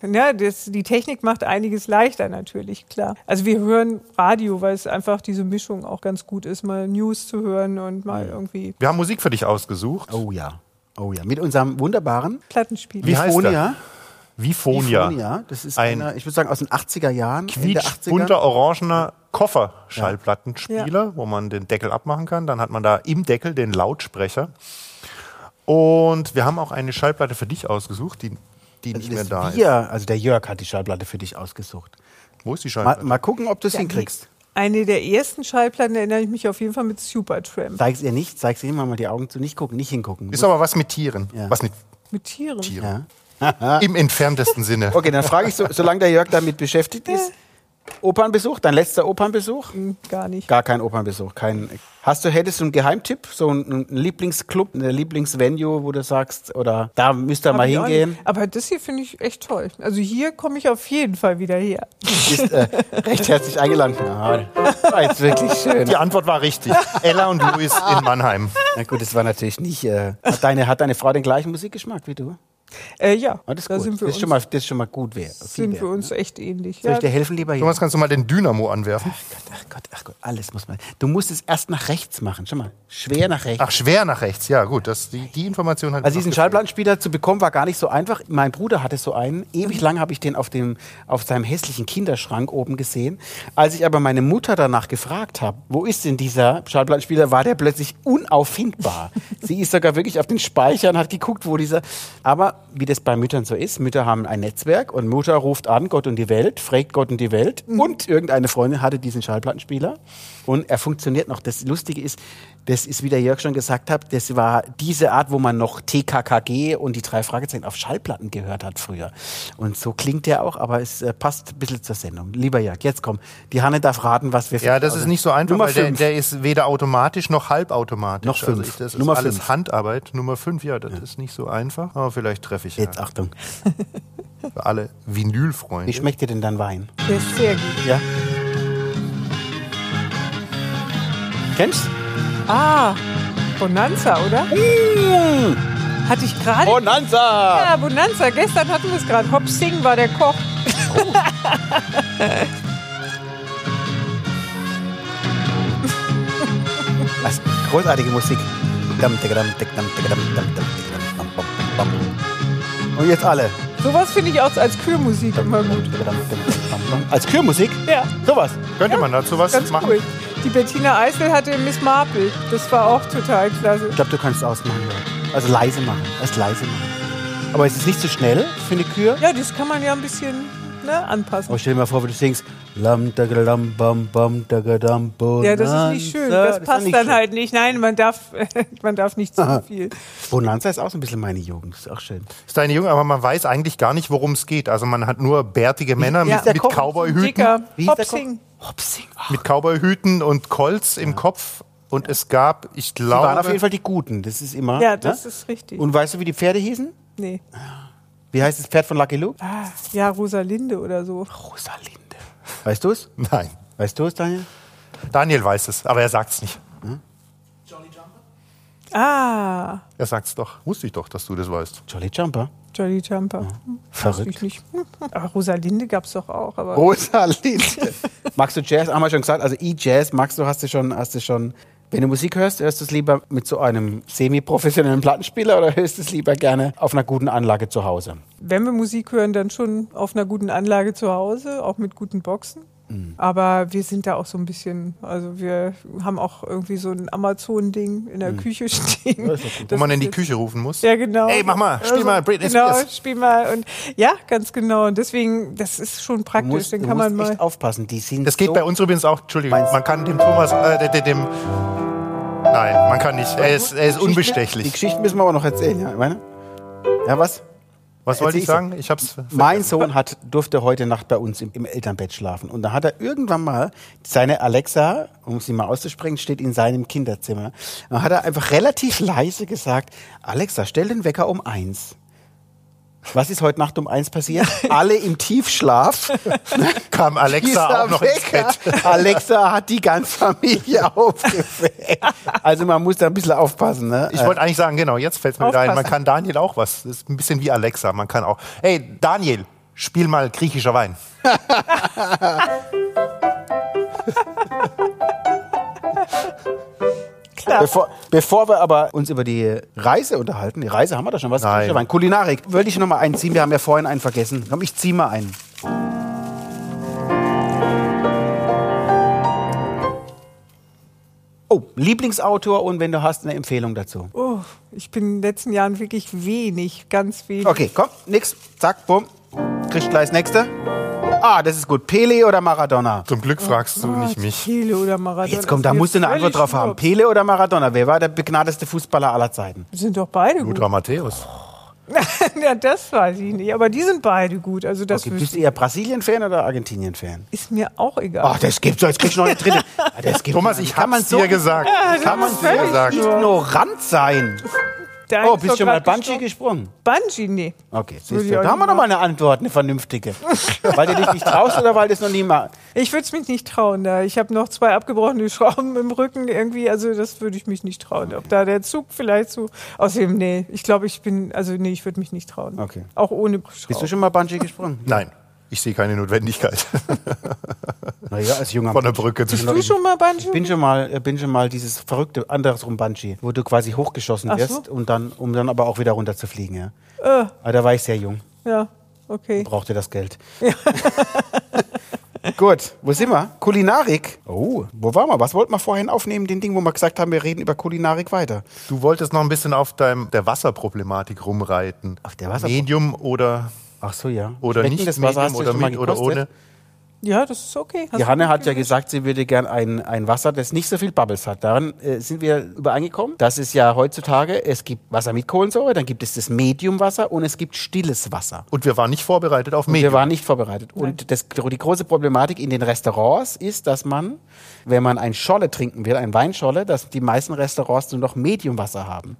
Ja, das, die Technik macht einiges leichter natürlich, klar. Also wir hören Radio, weil es einfach diese Mischung auch ganz gut ist, mal News zu hören und mal irgendwie Wir haben Musik für dich ausgesucht. Oh ja. Oh ja. Mit unserem wunderbaren Plattenspiele. Wie heißt der? Vifonia. Vifonia. Vifonia. Das ist Ein einer, ich würde sagen, aus den 80er Jahren. Ende 80er. quietschbunter, orangener Kofferschallplattenspieler, wo man den Deckel abmachen kann. Dann hat man da im Deckel den Lautsprecher. Und wir haben auch eine Schallplatte für dich ausgesucht, die, die nicht mehr da ist. Wir, also der Jörg hat die Schallplatte für dich ausgesucht. Wo ist die Mal, Schallplatte? mal gucken, ob du es hinkriegst. Eine der ersten Schallplatten erinnere ich mich auf jeden Fall mit Supertramp. Zeig's ihr nicht, zeig's ihr immer mal die Augen zu, nicht gucken, nicht hingucken. Ist aber was mit Tieren. Ja. Was mit Mit Tieren. Tieren. ja. Im entferntesten Sinne. Okay, dann frage ich, so, solange der Jörg damit beschäftigt ist, Opernbesuch, dein letzter Opernbesuch? Hm, Gar nicht. Gar kein Opernbesuch. Kein, hast du, hättest du einen Geheimtipp, so einen, Lieblingsclub, eine Lieblingsvenue, wo du sagst, oder da müsst ihr Hab mal hingehen? Aber das hier finde ich echt toll. Also hier komme ich auf jeden Fall wieder her. Ist äh, *laughs* recht herzlich eingeladen. Ja, war jetzt wirklich schön. Die Antwort war richtig. *laughs* Ella und Luis in Mannheim. Na gut, das war natürlich nicht. Äh, hat, deine, hat deine Frau den gleichen Musikgeschmack wie du? Äh, ja, Ah, das ist da sind wir das, ist uns, schon mal, das ist schon mal gut. Wär, sind wir wert, uns ne? echt ähnlich. Soll ich dir helfen, lieber Jörg? Thomas, kannst du mal den Dynamo anwerfen? Ach Gott, ach Gott, alles muss man. Du musst es erst nach rechts machen. Schau mal, schwer nach rechts. Ach, schwer nach rechts. Ja, gut. Das, die, die Information hat Also diesen Schallplattenspieler zu bekommen war gar nicht so einfach. Mein Bruder hatte so einen. Ewig lang habe ich den auf, dem, auf seinem hässlichen Kinderschrank oben gesehen. Als ich aber meine Mutter danach gefragt habe, wo ist denn dieser Schallplattenspieler, war der plötzlich unauffindbar. *laughs* Sie ist sogar wirklich auf den Speicher und hat geguckt, wo dieser... Aber wie das bei Müttern so ist, Mütter haben ein Netzwerk und Mutter ruft an, Gott und die Welt, fragt Gott und die Welt. Und irgendeine Freundin hatte diesen Schallplattenspieler. Und er funktioniert noch. Das Lustige ist, das ist, wie der Jörg schon gesagt hat, das war diese Art, wo man noch TKKG und die drei Fragezeichen auf Schallplatten gehört hat früher. Und so klingt der auch, aber es äh, passt ein bisschen zur Sendung. Lieber Jörg, jetzt komm. Die Hanne darf raten, was wir für Ja, das ist nicht so einfach, Nummer weil der, fünf. der ist weder automatisch noch halbautomatisch. Noch fünf. Also ich, das ist Nummer alles fünf. Handarbeit. Nummer fünf, ja, das ist nicht so einfach. Aber vielleicht treffe ich ja. Jetzt Achtung. *laughs* Für alle Vinylfreunde. Wie schmeckt dir denn dein Wein? der ist sehr gut. Ja? Kennst? Ah, Bonanza, oder? Mmh, Hatte ich gerade. Bonanza! Ja, Bonanza. Gestern hatten wir es gerade. Hop Sing war der Koch. *laughs* Was? Großartige Musik. Und jetzt alle. Sowas finde ich auch als Kürmusik immer gut. Als Kürmusik? Ja, Sowas. Könnte man dazu was machen? cool. Die Bettina Eisel hatte Miss Marple. Das war auch total klasse. Ich glaube, du kannst es ausmachen. Ja. Also leise machen. Erst leise machen. Aber es ist nicht zu schnell für eine Kür. Ja, das kann man ja ein bisschen ne, anpassen. Aber stell dir mal vor, wie du singst. Lam, dagadam, bam, bam, dagadam, Ja, das ist nicht schön. Das ist passt dann schön. halt nicht. Nein, man darf, *laughs* man darf nicht zu viel. Bonanza ist auch so ein bisschen meine Jugend. Ist auch schön. Ist deine Junge, aber man weiß eigentlich gar nicht, worum es geht. Also man hat nur bärtige Männer ja, mit, mit Cowboyhüten, Dicker. Wie Hopsing. Ach, mit Cowboyhüten und Colts im Kopf. Und es gab, ich die waren auf glaube, jeden Fall die Guten. Das ist immer. Ja, das ne? ist richtig. Und weißt du, wie die Pferde hießen? nee. Wie heißt das Pferd von Lucky Luke? Ah, ja, Rosalinde oder so. Rosalinde. Weißt du es? nein. Weißt du es, Daniel? Daniel weiß es, aber er sagt es nicht. Ah, Er sagt es doch. Wusste ich doch, dass du das weißt. Jolly Jumper. Jolly Jumper. Hm, Verrückt. Ich nicht. Hm, Aber Rosalinde gab es doch auch. Aber Rosalinde. *laughs* magst du Jazz? Haben wir schon gesagt. Also E-Jazz magst du, hast du schon, hast du schon. Wenn du Musik hörst, hörst du es lieber mit so einem semi-professionellen Plattenspieler oder hörst du es lieber gerne auf einer guten Anlage zu Hause? wenn wir Musik hören, dann schon auf einer guten Anlage zu Hause, auch mit guten Boxen. Aber wir sind da auch so ein bisschen, also wir haben auch irgendwie so ein Amazon-Ding in der Küche *laughs* stehen. Wo man in die Küche rufen muss. Ja, genau. Ey, mach mal, spiel mal Britney Genau, Spears. spiel mal. Und ja, ganz genau. Und deswegen, das ist schon Du praktisch. musst, Dann du kann man mal. echt aufpassen. Die sind Das geht so bei uns übrigens auch, Entschuldigung, man kann dem Thomas, äh, dem, Nein, man kann nicht. Er ist, er ist Die unbestechlich. Geschichte müssen wir aber noch erzählen, ja, meine? Ja, was? Was wollte ich sagen? Ich hab's. Mein Sohn hat, durfte heute Nacht bei uns im, im Elternbett schlafen. Und da hat er irgendwann mal seine Alexa, um sie mal auszusprechen, steht in seinem Kinderzimmer. Da hat er einfach relativ leise gesagt, Alexa, stell den Wecker um eins. Was ist heute Nacht um eins passiert? *laughs* Alle im Tiefschlaf. Kam Alexa auch noch ins Wecker. Bett. Alexa hat die ganze Familie *laughs* aufgeweckt. Also man muss da ein bisschen aufpassen. Ne? Ich wollte eigentlich sagen, genau, jetzt fällt mir wieder ein, man kann Daniel auch was. Das ist ein bisschen wie Alexa. Man kann auch. Hey, Daniel, spiel mal griechischer Wein. *laughs* Klar. Bevor, bevor wir aber uns über die Reise unterhalten, die Reise haben wir da schon was? Nein. Wein. Kulinarik, würde ich noch mal einen ziehen? Wir haben ja vorhin einen vergessen. Komm, ich zieh mal einen. Oh, Lieblingsautor und wenn du hast eine Empfehlung dazu. Oh, ich bin in den letzten Jahren wirklich wenig, ganz wenig. Okay, komm, nix, zack, bumm. Kriegst gleich das nächste. Ah, das ist gut. Pele oder Maradona? Zum Glück fragst du nicht mich. Pele oder Maradona. Jetzt kommt, da musst du eine Antwort drauf haben. Pele oder Maradona? Wer war der begnadeste Fußballer aller Zeiten? Sind doch beide gut. Lothar Matthäus. *laughs* ja, das weiß ich nicht. Aber die sind beide gut. Also das Okay, bist du eher Brasilien-Fan oder Argentinien-Fan? ist mir auch egal. Ach, das gibt's doch. Jetzt kriegst du noch eine dritte. Ah, Das Thomas, ich Kann man hab's so dir gesagt. das Kann man dir gesagt. nur- ignorant sein. Eine Oh, ist bist du mal grad Bungee gestorben. gesprungen? Bungee, nee. Okay, siehst ich du. Da haben wir noch mal eine Antwort, eine vernünftige. weil du dich nicht traust oder weil du es noch nie mal... Ich würde es mich nicht trauen. Da. Ich habe noch zwei abgebrochene Schrauben im Rücken irgendwie. Also das würde ich mich nicht trauen. Ob da der Zug vielleicht so... Außerdem, nee. Ich glaube, ich bin... Also nee, ich würde mich nicht trauen. Okay. Auch ohne Bist Schrauben. du schon mal Bungee gesprungen? Nein, ich sehe keine Notwendigkeit Naja, als junger von der Brücke zu Bist du schon mal Bungee? Ich bin schon mal, äh, bin schon mal dieses verrückte andersrum Bungee, wo du quasi hochgeschossen Ach so. wirst und dann, um dann aber auch wieder runter zu fliegen, ja. Äh, Aber da war ich sehr jung, ja, okay. brauchte das Geld. *laughs* Gut, wo sind wir? Kulinarik. Oh, wo waren wir? Was wollten wir vorhin aufnehmen? Den Ding, wo wir gesagt haben, wir reden über Kulinarik weiter. Du wolltest noch ein bisschen auf deinem, der Wasserproblematik rumreiten. Auf der Wasserpro- Medium oder, Ach so, ja. oder nicht das Wasser? Du oder mit oder ohne. Ja, das ist okay. Hast Die du Hanne gut hat ja gesagt, sie würde gern ein, ein Wasser, das nicht so viel Bubbles hat. Daran äh, sind wir übereingekommen. Das ist ja heutzutage, es gibt Wasser mit Kohlensäure, dann gibt es das Mediumwasser und es gibt stilles Wasser. Und wir waren nicht vorbereitet auf Und Medium. wir waren nicht vorbereitet. Und das, die große Problematik in den Restaurants ist, dass man, wenn man ein Scholle trinken will, ein Weinscholle, dass die meisten Restaurants nur noch Mediumwasser haben.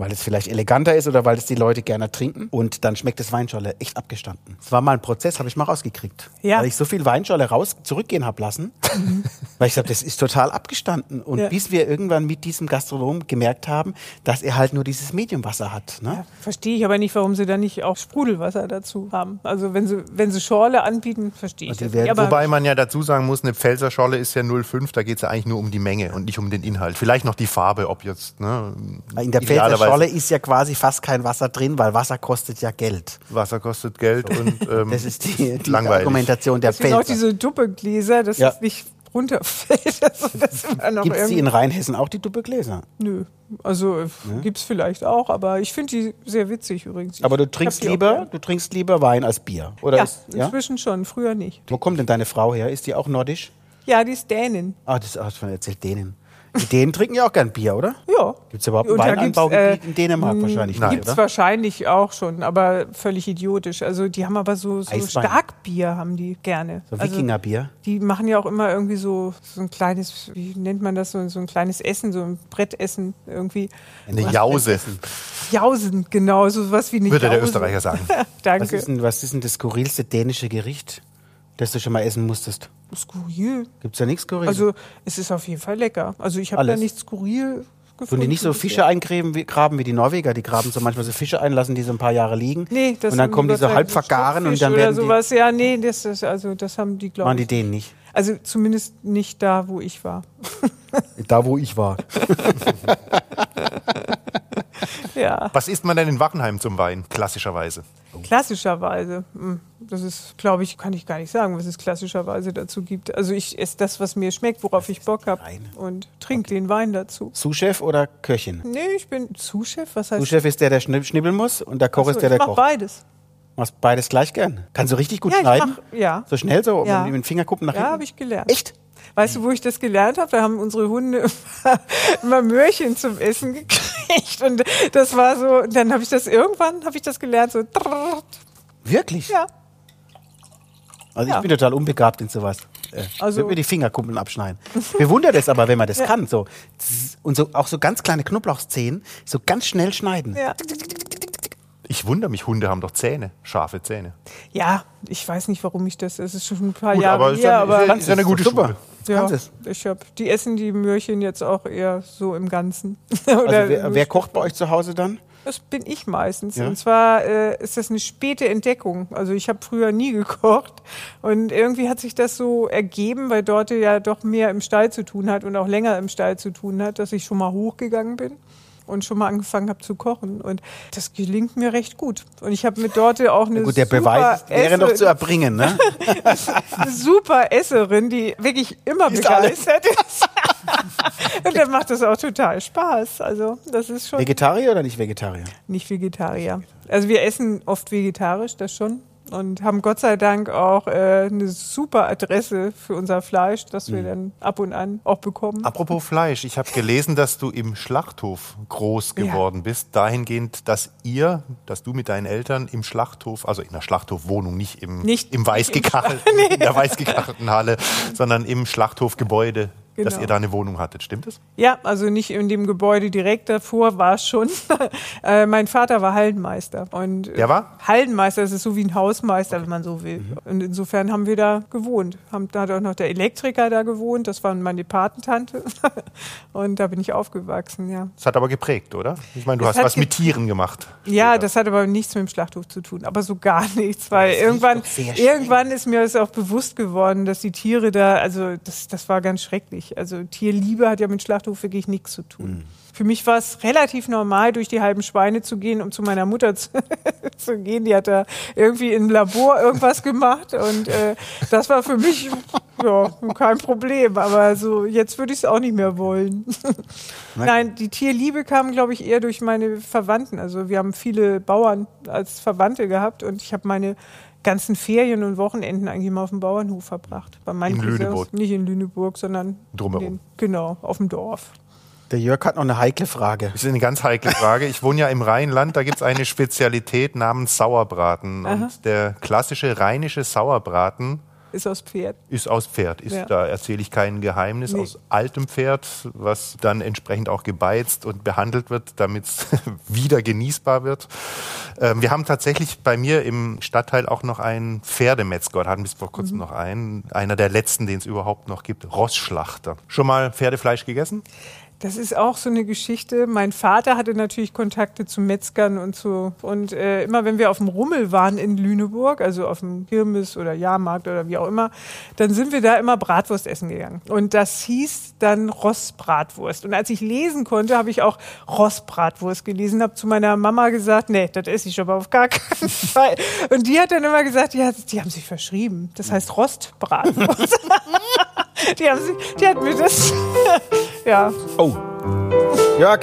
Weil es vielleicht eleganter ist oder weil es die Leute gerne trinken. Und dann schmeckt das Weinscholle echt abgestanden. Das war mal ein Prozess, habe ich mal rausgekriegt. Ja. Weil ich so viel Weinscholle raus zurückgehen habe lassen. *laughs* weil ich glaube, das ist total abgestanden. Und Ja. bis wir irgendwann mit diesem Gastronom gemerkt haben, dass er halt nur dieses Mediumwasser hat. Ne? Ja, verstehe ich aber nicht, warum sie dann nicht auch Sprudelwasser dazu haben. Also wenn sie, wenn sie Schorle anbieten, verstehe ich die das Wobei man ja dazu sagen muss, eine Pfälzer Scholle ist ja 0,5, da geht es ja eigentlich nur um die Menge und nicht um den Inhalt. Vielleicht noch die Farbe, ob jetzt, ne, In der Pfälzer idealerweise- Scholle ist ja quasi fast kein Wasser drin, weil Wasser kostet ja Geld. Wasser kostet Geld und ähm, Das ist die, die langweilig. Argumentation der es gibt auch diese Duppegläser, dass Ja. es nicht runterfällt. Also *laughs* das Gibt es die in Rheinhessen auch, die Doppelgläser? Nö. Also gibt's vielleicht auch, aber ich finde die sehr witzig übrigens. Aber du trinkst lieber, du trinkst lieber Wein als Bier, oder? Ja, ist, ja? inzwischen schon, früher nicht. Wo kommt denn deine Frau her? Ist die auch nordisch? Ja, die ist Dänin. Ah, das hast du schon erzählt, Dänen. Die Dänen trinken ja auch gern Bier, oder? Ja. Gibt es überhaupt ein Und da Weinanbaugebiet äh, in Dänemark wahrscheinlich nein, nicht, Gibt's oder? wahrscheinlich auch schon, aber völlig idiotisch. Also die haben aber so, so Eiswein. Starkbier haben die gerne. So also, Wikingerbier. die machen ja auch immer irgendwie so, so ein kleines, wie nennt man das, so, so ein kleines Essen, so ein Brettessen irgendwie. eine Jause, Jausen, genau, so was wie eine würde der Jause. Österreicher sagen. *laughs* Danke. Was ist, denn, was ist denn das skurrilste dänische Gericht, das du schon mal essen musstest? Skurril. Gibt es da nichts Skurriles? Also es ist auf jeden Fall lecker. Also ich habe da Alles. nichts skurril gefunden. Tun die nicht so Fische eingraben wie, graben wie die Norweger? Die graben so manchmal so Fische ein, lassen die so ein paar Jahre liegen. Nee, das und dann haben kommen die Gott so sei halb Dank vergaren und Stockfisch dann oder werden die, sowas. Ja, nee, das ist also das haben die glaube machen die ich. denen nicht. Also zumindest nicht da, wo ich war. Da, wo ich war. *laughs* *laughs* Ja, Was isst man denn in Wachenheim zum Wein, klassischerweise? klassischerweise. hm, Das ist, glaube ich, kann ich gar nicht sagen, was es klassischerweise dazu gibt. Also ich esse das, was mir schmeckt, worauf ich Bock habe und trinke den Wein dazu. Sous-Chef oder Köchin? Nee, ich bin Zuschef. Was heißt Sous-Chef ist der, der schnibb- schnibbeln muss und der Koch Achso, ist der, ich der mach kocht. beides. Machst beides gleich gern. Kannst du richtig gut Ja, ich schneiden? mach, ja. So schnell so Ja. mit den Fingerkuppen nach Ja, hinten? habe ich gelernt. Echt? Weißt du, wo ich das gelernt habe? Da haben unsere Hunde *laughs* immer Möhrchen zum Essen gekriegt. Und das war so, dann habe ich das irgendwann, habe ich das gelernt, so. Wirklich? Ja. Also Ja. ich bin total unbegabt in sowas. Äh, Also- würde mir die Fingerkumpeln abschneiden. Bewundert es aber, wenn man das *laughs* kann. So. Und so, auch so ganz kleine Knoblauchzehen, so ganz schnell schneiden. Ja. Ich wundere mich, Hunde haben doch Zähne, scharfe Zähne. ja, ich weiß nicht, warum ich das, es ist schon ein paar Gut, Jahre aber ist her, ja- aber ist ist ja eine gute Super. Schule. ja, Kannst es. ich hab, die essen die Möhrchen jetzt auch eher so im Ganzen. *laughs* Also Oder wer, wer kocht bei euch zu Hause dann? Das bin ich meistens. Ja? Und zwar äh, ist das eine späte Entdeckung. Also ich habe früher nie *laughs* gekocht und irgendwie hat sich das so ergeben, weil Dorte ja doch mehr im Stall zu tun hat und auch länger im Stall zu tun hat, dass ich schon mal hochgegangen bin und schon mal angefangen habe zu kochen. Und das gelingt mir recht gut. Und ich habe mit Dorte auch eine Gut, der super Beweis wäre noch Esserin- zu erbringen, ne? *laughs* eine super Esserin, die wirklich immer Ist begeistert ist. *laughs* und dann macht das auch total Spaß. Also das ist schon Vegetarier oder nicht Vegetarier? nicht Vegetarier. Also wir essen oft vegetarisch, das schon. Und haben Gott sei Dank auch äh, eine super Adresse für unser Fleisch, das Mhm. wir dann ab und an auch bekommen. Apropos Fleisch, ich habe gelesen, dass du im Schlachthof groß Ja. geworden bist, dahingehend, dass ihr, dass du mit deinen Eltern im Schlachthof, also in der Schlachthofwohnung, nicht im, Nicht im weißgekachelten, *laughs* in der weißgekachelten Halle, sondern im Schlachthofgebäude, dass Genau. ihr da eine Wohnung hattet, stimmt es? Ja, also nicht in dem Gebäude direkt davor war es schon. *laughs* äh, mein Vater war Hallenmeister. Und äh, Der war? Hallenmeister, das ist so wie ein Hausmeister, wenn man so will. Mhm. Und insofern haben wir da gewohnt. Haben, da hat auch noch der Elektriker da gewohnt, das war meine Patentante. *laughs* und da bin ich aufgewachsen, ja. Das hat aber geprägt, oder? Ich meine, du Es hast was mit Tieren gemacht. Ja, später. das hat aber nichts mit dem Schlachthof zu tun, aber so gar *laughs* nichts, weil irgendwann, irgendwann ist mir das auch bewusst geworden, dass die Tiere da, also das, das war ganz schrecklich. Also Tierliebe hat ja mit Schlachthof wirklich nichts zu tun. Hm. Für mich war es relativ normal, durch die halben Schweine zu gehen, um zu meiner Mutter *laughs* zu, zu gehen. Die hat da irgendwie im Labor irgendwas gemacht und äh, das war für mich ja, kein Problem. Aber so jetzt würde ich es auch nicht mehr wollen. *laughs* Nein, die Tierliebe kam, glaube ich, eher durch meine Verwandten. Also wir haben viele Bauern als Verwandte gehabt und ich habe meine ganzen Ferien und Wochenenden eigentlich immer auf dem Bauernhof verbracht. Bei meinen In Cousins. Lüneburg. Nicht in Lüneburg, sondern Drumherum. in den- genau, auf dem Dorf. Der Jörg hat noch eine heikle Frage. Das ist eine ganz heikle Frage. Ich wohne ja im Rheinland, da gibt es eine Spezialität namens Sauerbraten. Und der klassische rheinische Sauerbraten Ist aus Pferd. ist aus Pferd. Ist, Ja. Da erzähle ich kein Geheimnis. Nee. Aus altem Pferd, was dann entsprechend auch gebeizt und behandelt wird, damit es *laughs* wieder genießbar wird. Ähm, wir haben tatsächlich bei mir im Stadtteil auch noch einen Pferdemetzger, hatten bis vor Mhm. kurzem noch einen. Einer der letzten, den es überhaupt noch gibt. Rossschlachter. Schon mal Pferdefleisch gegessen? Das ist auch so eine Geschichte. Mein Vater hatte natürlich Kontakte zu Metzgern und so. Und äh, immer wenn wir auf dem Rummel waren in Lüneburg, also auf dem Kirmes oder Jahrmarkt oder wie auch immer, dann sind wir da immer Bratwurst essen gegangen. Und das hieß dann Rossbratwurst. Und als ich lesen konnte, habe ich auch Rossbratwurst gelesen, habe zu meiner Mama gesagt, nee, das esse ich aber auf gar keinen *laughs* Fall. Und die hat dann immer gesagt, ja, die haben sich verschrieben. Das heißt Rostbratwurst. *laughs* die, haben die hat mir das, *laughs* ja. Oh. Jörg,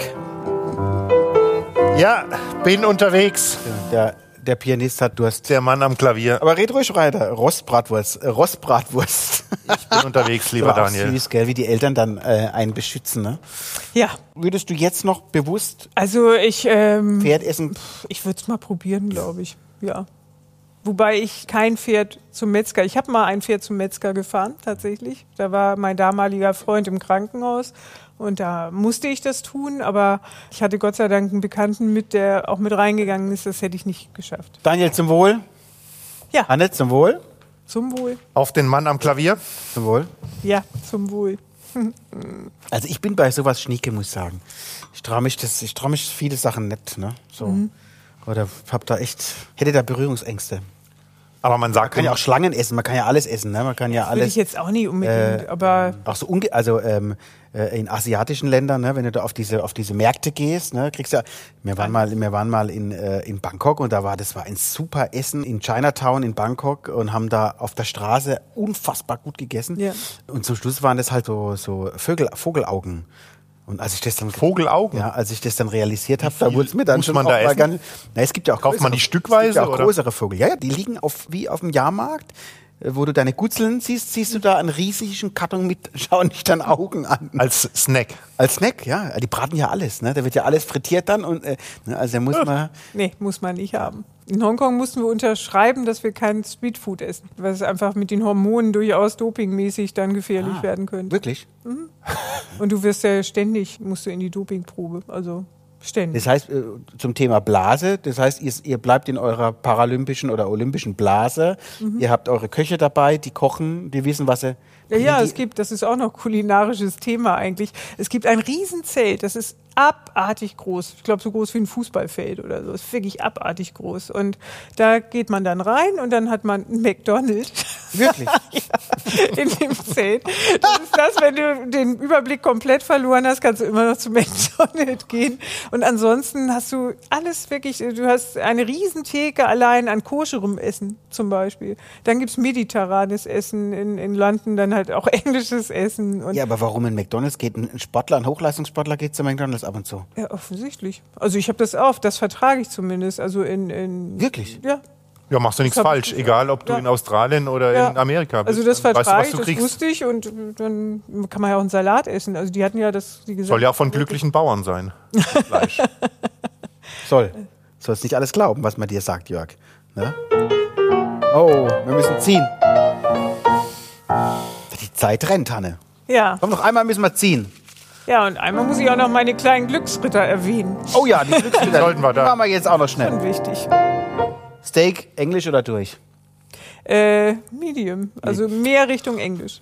Ja, bin unterwegs. der, der Pianist hat Durst. Der Mann am Klavier. Aber red ruhig weiter. Rostbratwurst. Äh, Rostbratwurst. Ich bin unterwegs, lieber *laughs* auch Daniel. Süß, gell, wie die Eltern dann äh, einen beschützen. Ne? Ja, Würdest du jetzt noch bewusst also ich, ähm, Pferd essen? ich würde es mal probieren, glaube ich. Ja. Wobei ich kein Pferd zum Metzger, ich habe mal ein Pferd zum Metzger gefahren, tatsächlich. Da war mein damaliger Freund im Krankenhaus und da musste ich das tun, aber ich hatte Gott sei Dank einen Bekannten mit, der auch mit reingegangen ist, das hätte ich nicht geschafft. Daniel, zum Wohl. Ja, Hanne, zum Wohl. zum Wohl. Auf den Mann am Klavier. Zum Wohl. Ja, zum Wohl. *laughs* Also ich bin bei sowas schnieke, muss ich sagen. Ich traue mich, das, ich traue mich viele Sachen nicht, ne? So. Mhm. Oder hab da echt, hätte da Berührungsängste. Aber man sagt, Man kann ja auch Schlangen essen, man kann ja alles essen, ne? Man kann ja Würde ich alles. jetzt auch nicht unbedingt, aber Auch so unge also ähm, äh, in asiatischen Ländern, ne, wenn du da auf diese auf diese Märkte gehst, ne, kriegst du ja. Wir waren mal, wir waren mal in äh, in Bangkok und da war das war ein super Essen in Chinatown in Bangkok und haben da auf der Straße unfassbar gut gegessen. Ja. Und zum Schluss waren das halt so so Vögel Vogelaugen. Und als ich das dann Vogelaugen? ja, als ich das dann realisiert habe, da wurde es mir dann muss schon man auch da mal essen? ganz. Na, es gibt ja auch Kauft man größere- die stückweise, Es gibt ja auch oder? größere Vögel. Ja, ja, die liegen auf wie auf dem Jahrmarkt. Äh, wo du deine Gutzeln siehst, siehst du da einen riesigen Karton mit, *laughs* schauen dich dann Augen an. Als Snack. Als Snack, ja. Die braten ja alles, ne? Da wird ja alles frittiert dann und äh, ne, also da muss man. Nee, muss man nicht haben. In Hongkong mussten wir unterschreiben, dass wir kein Streetfood essen, weil es einfach mit den Hormonen durchaus dopingmäßig dann gefährlich Ah, werden könnte. Wirklich? Und du wirst ja ständig, musst du in die Dopingprobe, also ständig. Das heißt, äh, zum Thema Blase, das heißt, ihr, ihr bleibt in eurer paralympischen oder olympischen Blase. Mhm. Ihr habt eure Köche dabei, die kochen, die wissen, was sie. Ja, ja, es gibt, das ist auch noch kulinarisches Thema eigentlich. Es gibt ein Riesenzelt, das ist abartig groß. Ich glaube, so groß wie ein Fußballfeld oder so. Ist wirklich abartig groß. Und da geht man dann rein und dann hat man ein McDonald's Wirklich? *laughs* in dem Zelt. Das ist das, wenn du den Überblick komplett verloren hast, kannst du immer noch zu McDonald's gehen. Und ansonsten hast du alles wirklich, du hast eine Riesentheke allein an koscherem Essen zum Beispiel. Dann gibt's mediterranes Essen in, in London, dann halt auch *laughs* englisches Essen. Ja, aber warum in McDonalds geht ein Sportler, ein Hochleistungssportler geht zu McDonalds ab und zu? Ja, offensichtlich. Also ich habe das auf, das vertrage ich zumindest. Also in, in Wirklich? ja. Ja, machst du nichts falsch, egal ob du Ja. in Australien oder Ja. in Amerika bist. Also das weißt du, vertrage ich, das kriegst. wusste ich und dann kann man ja auch einen Salat essen. Also die hatten ja das, wie gesagt. Soll ja auch von glücklichen Bauern sein. *laughs* Fleisch. Soll. Sollst nicht alles glauben, was man dir sagt, Jörg. Ne? Oh, wir müssen ziehen. Die Zeit rennt, Hanne. Ja, Komm, noch einmal müssen wir ziehen. Ja, und einmal muss ich auch noch meine kleinen Glücksritter erwähnen. Oh ja, die Glücksritter. *laughs* Sollten wir da. Die machen wir jetzt auch noch schnell. Schon wichtig. Steak, Englisch oder durch? Äh, Medium, also mehr Richtung Englisch.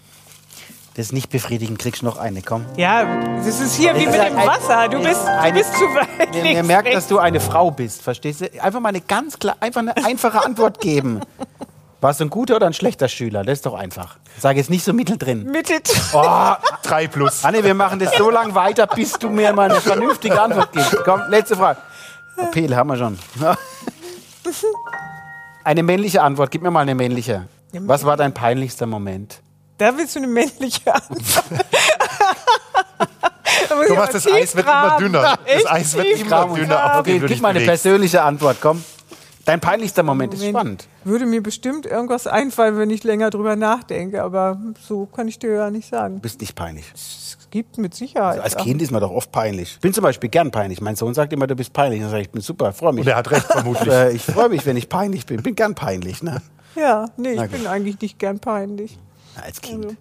Das ist nicht befriedigend, kriegst noch eine, komm. Ja, das ist hier wie mit dem Wasser. Du bist, ist du eine- bist zu weit mir merkt, dass du eine Frau bist, verstehst du? Einfach mal eine ganz klar, einfach eine einfache Antwort geben. *laughs* Warst du ein guter oder ein schlechter Schüler? Das ist doch einfach. Sag jetzt nicht so mitteldrin. Mitte. Oh, *laughs* Drei plus. Anne, wir machen das so lange weiter, bis du mir mal eine vernünftige Antwort gibst. Komm, letzte Frage. Oh, Pele haben wir schon. *laughs* Eine männliche Antwort. Gib mir mal eine männliche. Was war dein peinlichster Moment? Da willst du eine männliche Antwort. *laughs* Thomas, das Eis wird immer dünner. Das Eis wird immer dünner. Okay, gib mal eine persönliche Antwort, komm. Dein peinlichster Moment ist spannend. Würde mir bestimmt irgendwas einfallen, wenn ich länger drüber nachdenke, aber so kann ich dir ja nicht sagen. Du bist nicht peinlich. Es gibt mit Sicherheit. Als Sachen. Kind ist man doch oft peinlich. Ich bin zum Beispiel gern peinlich. Mein Sohn sagt immer, du bist peinlich. Dann sage ich, ich bin super, freue mich. Und er hat recht, vermutlich. Äh, ich freue mich, wenn ich peinlich bin. Bin gern peinlich, ne? Ja, nee, ich bin eigentlich nicht gern peinlich. Als Kind.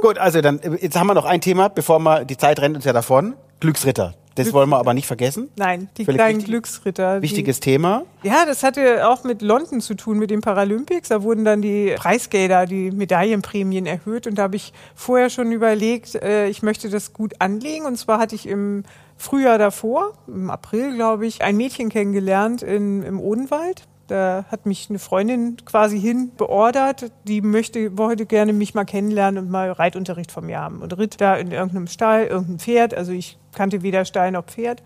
Gut, also dann, äh, jetzt haben wir noch ein Thema, bevor wir, die Zeit rennt uns ja davon. Glücksritter. Das wollen wir aber nicht vergessen. Nein, die Völlig kleinen wichtig- Glücksritter. Wichtiges Thema. Die, ja, das hatte auch mit London zu tun, mit den Paralympics. Da wurden dann die Preisgelder, die Medaillenprämien erhöht. Und da habe ich vorher schon überlegt, äh, ich möchte das gut anlegen. Und zwar hatte ich im Frühjahr davor, im April, glaube ich, ein Mädchen kennengelernt in, im Odenwald. Da hat mich eine Freundin quasi hin beordert, die möchte, wollte gerne mich mal kennenlernen und mal Reitunterricht von mir haben. Und ritt da in irgendeinem Stall, irgendein Pferd. Also ich kannte weder Stall noch Pferd.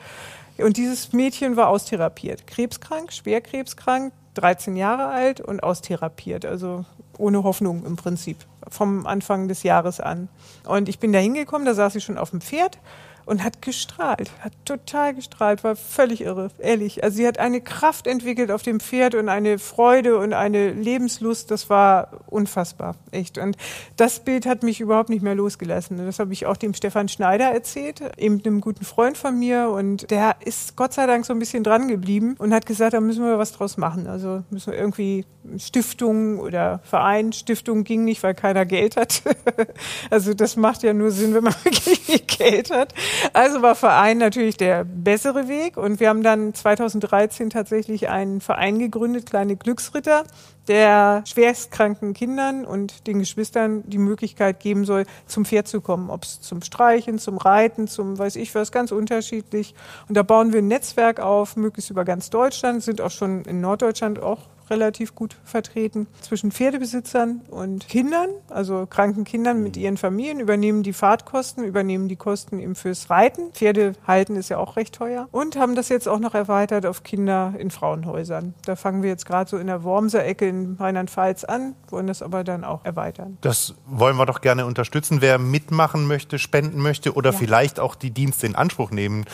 Und dieses Mädchen war austherapiert. Krebskrank, schwer krebskrank, 13 Jahre alt und austherapiert. Also ohne Hoffnung im Prinzip. Vom Anfang des Jahres an. Und ich bin da hingekommen, da saß sie schon auf dem Pferd und hat gestrahlt, hat total gestrahlt, war völlig irre, ehrlich. Also sie hat eine Kraft entwickelt auf dem Pferd und eine Freude und eine Lebenslust, das war unfassbar, echt. Und das Bild hat mich überhaupt nicht mehr losgelassen. Das habe ich auch dem Stefan Schneider erzählt, eben einem guten Freund von mir und der ist Gott sei Dank so ein bisschen dran geblieben und hat gesagt, da müssen wir was draus machen. Also müssen wir irgendwie Stiftung oder Verein, Stiftung ging nicht, weil keiner Geld hat. *laughs* also das macht ja nur Sinn, wenn man *laughs* wirklich Geld hat. Also war Verein natürlich der bessere Weg und wir haben dann 2013 tatsächlich einen Verein gegründet, Kleine Glücksritter, der schwerstkranken Kindern und den Geschwistern die Möglichkeit geben soll, zum Pferd zu kommen. Ob es zum Streichen, zum Reiten, zum weiß ich was, ganz unterschiedlich. Und da bauen wir ein Netzwerk auf, möglichst über ganz Deutschland, sind auch schon in Norddeutschland auch relativ gut vertreten. Zwischen Pferdebesitzern und Kindern, also kranken Kindern mit ihren Familien, übernehmen die Fahrtkosten, übernehmen die Kosten eben fürs Reiten. Pferde halten ist ja auch recht teuer. Und haben das jetzt auch noch erweitert auf Kinder in Frauenhäusern. Da fangen wir jetzt gerade so in der Wormser Ecke in Rheinland-Pfalz an, wollen das aber dann auch erweitern. Das wollen wir doch gerne unterstützen. Wer mitmachen möchte, spenden möchte oder Ja. vielleicht auch die Dienste in Anspruch nehmen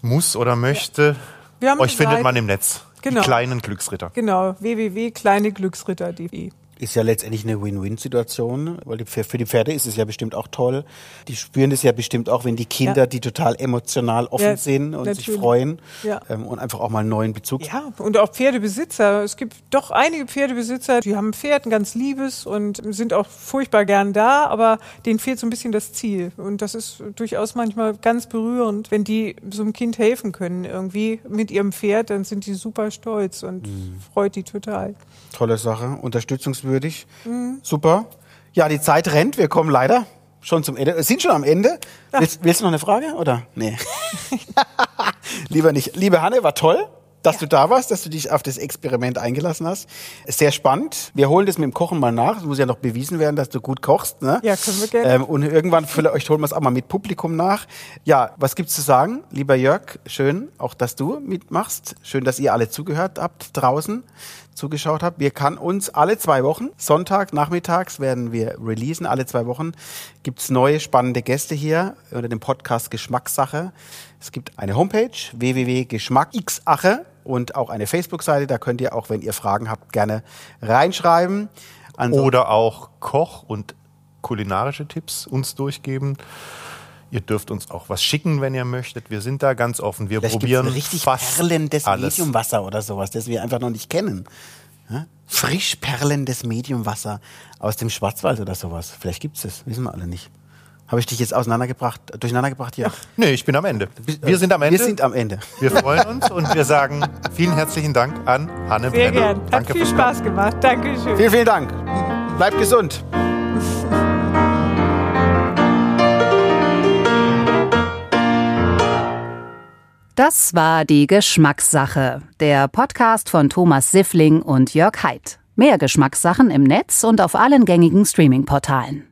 muss oder möchte, Wir haben euch findet man im Netz. Genau. Die kleinen Glücksritter. Genau, www.kleineglücksritter.de. Ist ja letztendlich eine Win-Win-Situation, weil die, für die Pferde ist es ja bestimmt auch toll. Die spüren das ja bestimmt auch, wenn die Kinder, Ja. die total emotional offen Ja, sind und sich natürlich. freuen Ja. ähm, und einfach auch mal einen neuen Bezug. Ja, und auch Pferdebesitzer. Es gibt doch einige Pferdebesitzer, die haben ein Pferd, ein ganz liebes und sind auch furchtbar gern da, aber denen fehlt so ein bisschen das Ziel. Und das ist durchaus manchmal ganz berührend, wenn die so einem Kind helfen können irgendwie mit ihrem Pferd, dann sind die super stolz und freut die total. Tolle Sache, unterstützungswürdig. Mhm. Super. Ja, die Zeit rennt. Wir kommen leider schon zum Ende. Wir sind schon am Ende. Willst, willst du noch eine Frage oder? Nee. *laughs* Lieber nicht. Liebe Hanne, war toll. Dass du da warst, dass du dich auf das Experiment eingelassen hast. Sehr spannend. Wir holen das mit dem Kochen mal nach. Es muss ja noch bewiesen werden, dass du gut kochst. Ne? Ja, können wir gerne. Ähm, und irgendwann vielleicht holen wir es auch mal mit Publikum nach. Ja, was gibt's zu sagen? Lieber Jörg, schön, auch dass du mitmachst. Schön, dass ihr alle zugehört habt draußen, zugeschaut habt. Wir kann uns alle zwei Wochen, Sonntag, nachmittags werden wir releasen. Alle zwei Wochen gibt's neue spannende Gäste hier unter dem Podcast Geschmackssache. Es gibt eine Homepage www.geschmackxache und auch eine Facebook-Seite. Da könnt ihr auch, wenn ihr Fragen habt, gerne reinschreiben. Ansonsten- Oder auch Koch- und kulinarische Tipps uns durchgeben. Ihr dürft uns auch was schicken, wenn ihr möchtet. Wir sind da ganz offen. Wir Vielleicht gibt's probieren ein richtig fast perlendes alles. Mediumwasser oder sowas, das wir einfach noch nicht kennen. Ja? Frisch perlendes Mediumwasser aus dem Schwarzwald oder sowas. Vielleicht gibt's das, wissen wir alle nicht. Habe ich dich jetzt auseinandergebracht, durcheinandergebracht? Ja. Nee, ich bin am Ende. Wir sind am Ende. Wir sind am Ende. Wir freuen uns und wir sagen vielen herzlichen Dank an Hanne Sehr Brenner. gern. Hat Danke viel fürs Spaß gemacht. Dankeschön. Vielen, vielen Dank. Bleibt gesund. Das war die Geschmackssache, der Podcast von Thomas Siffling und Jörg Haidt. Mehr Geschmackssachen im Netz und auf allen gängigen Streaming-Portalen.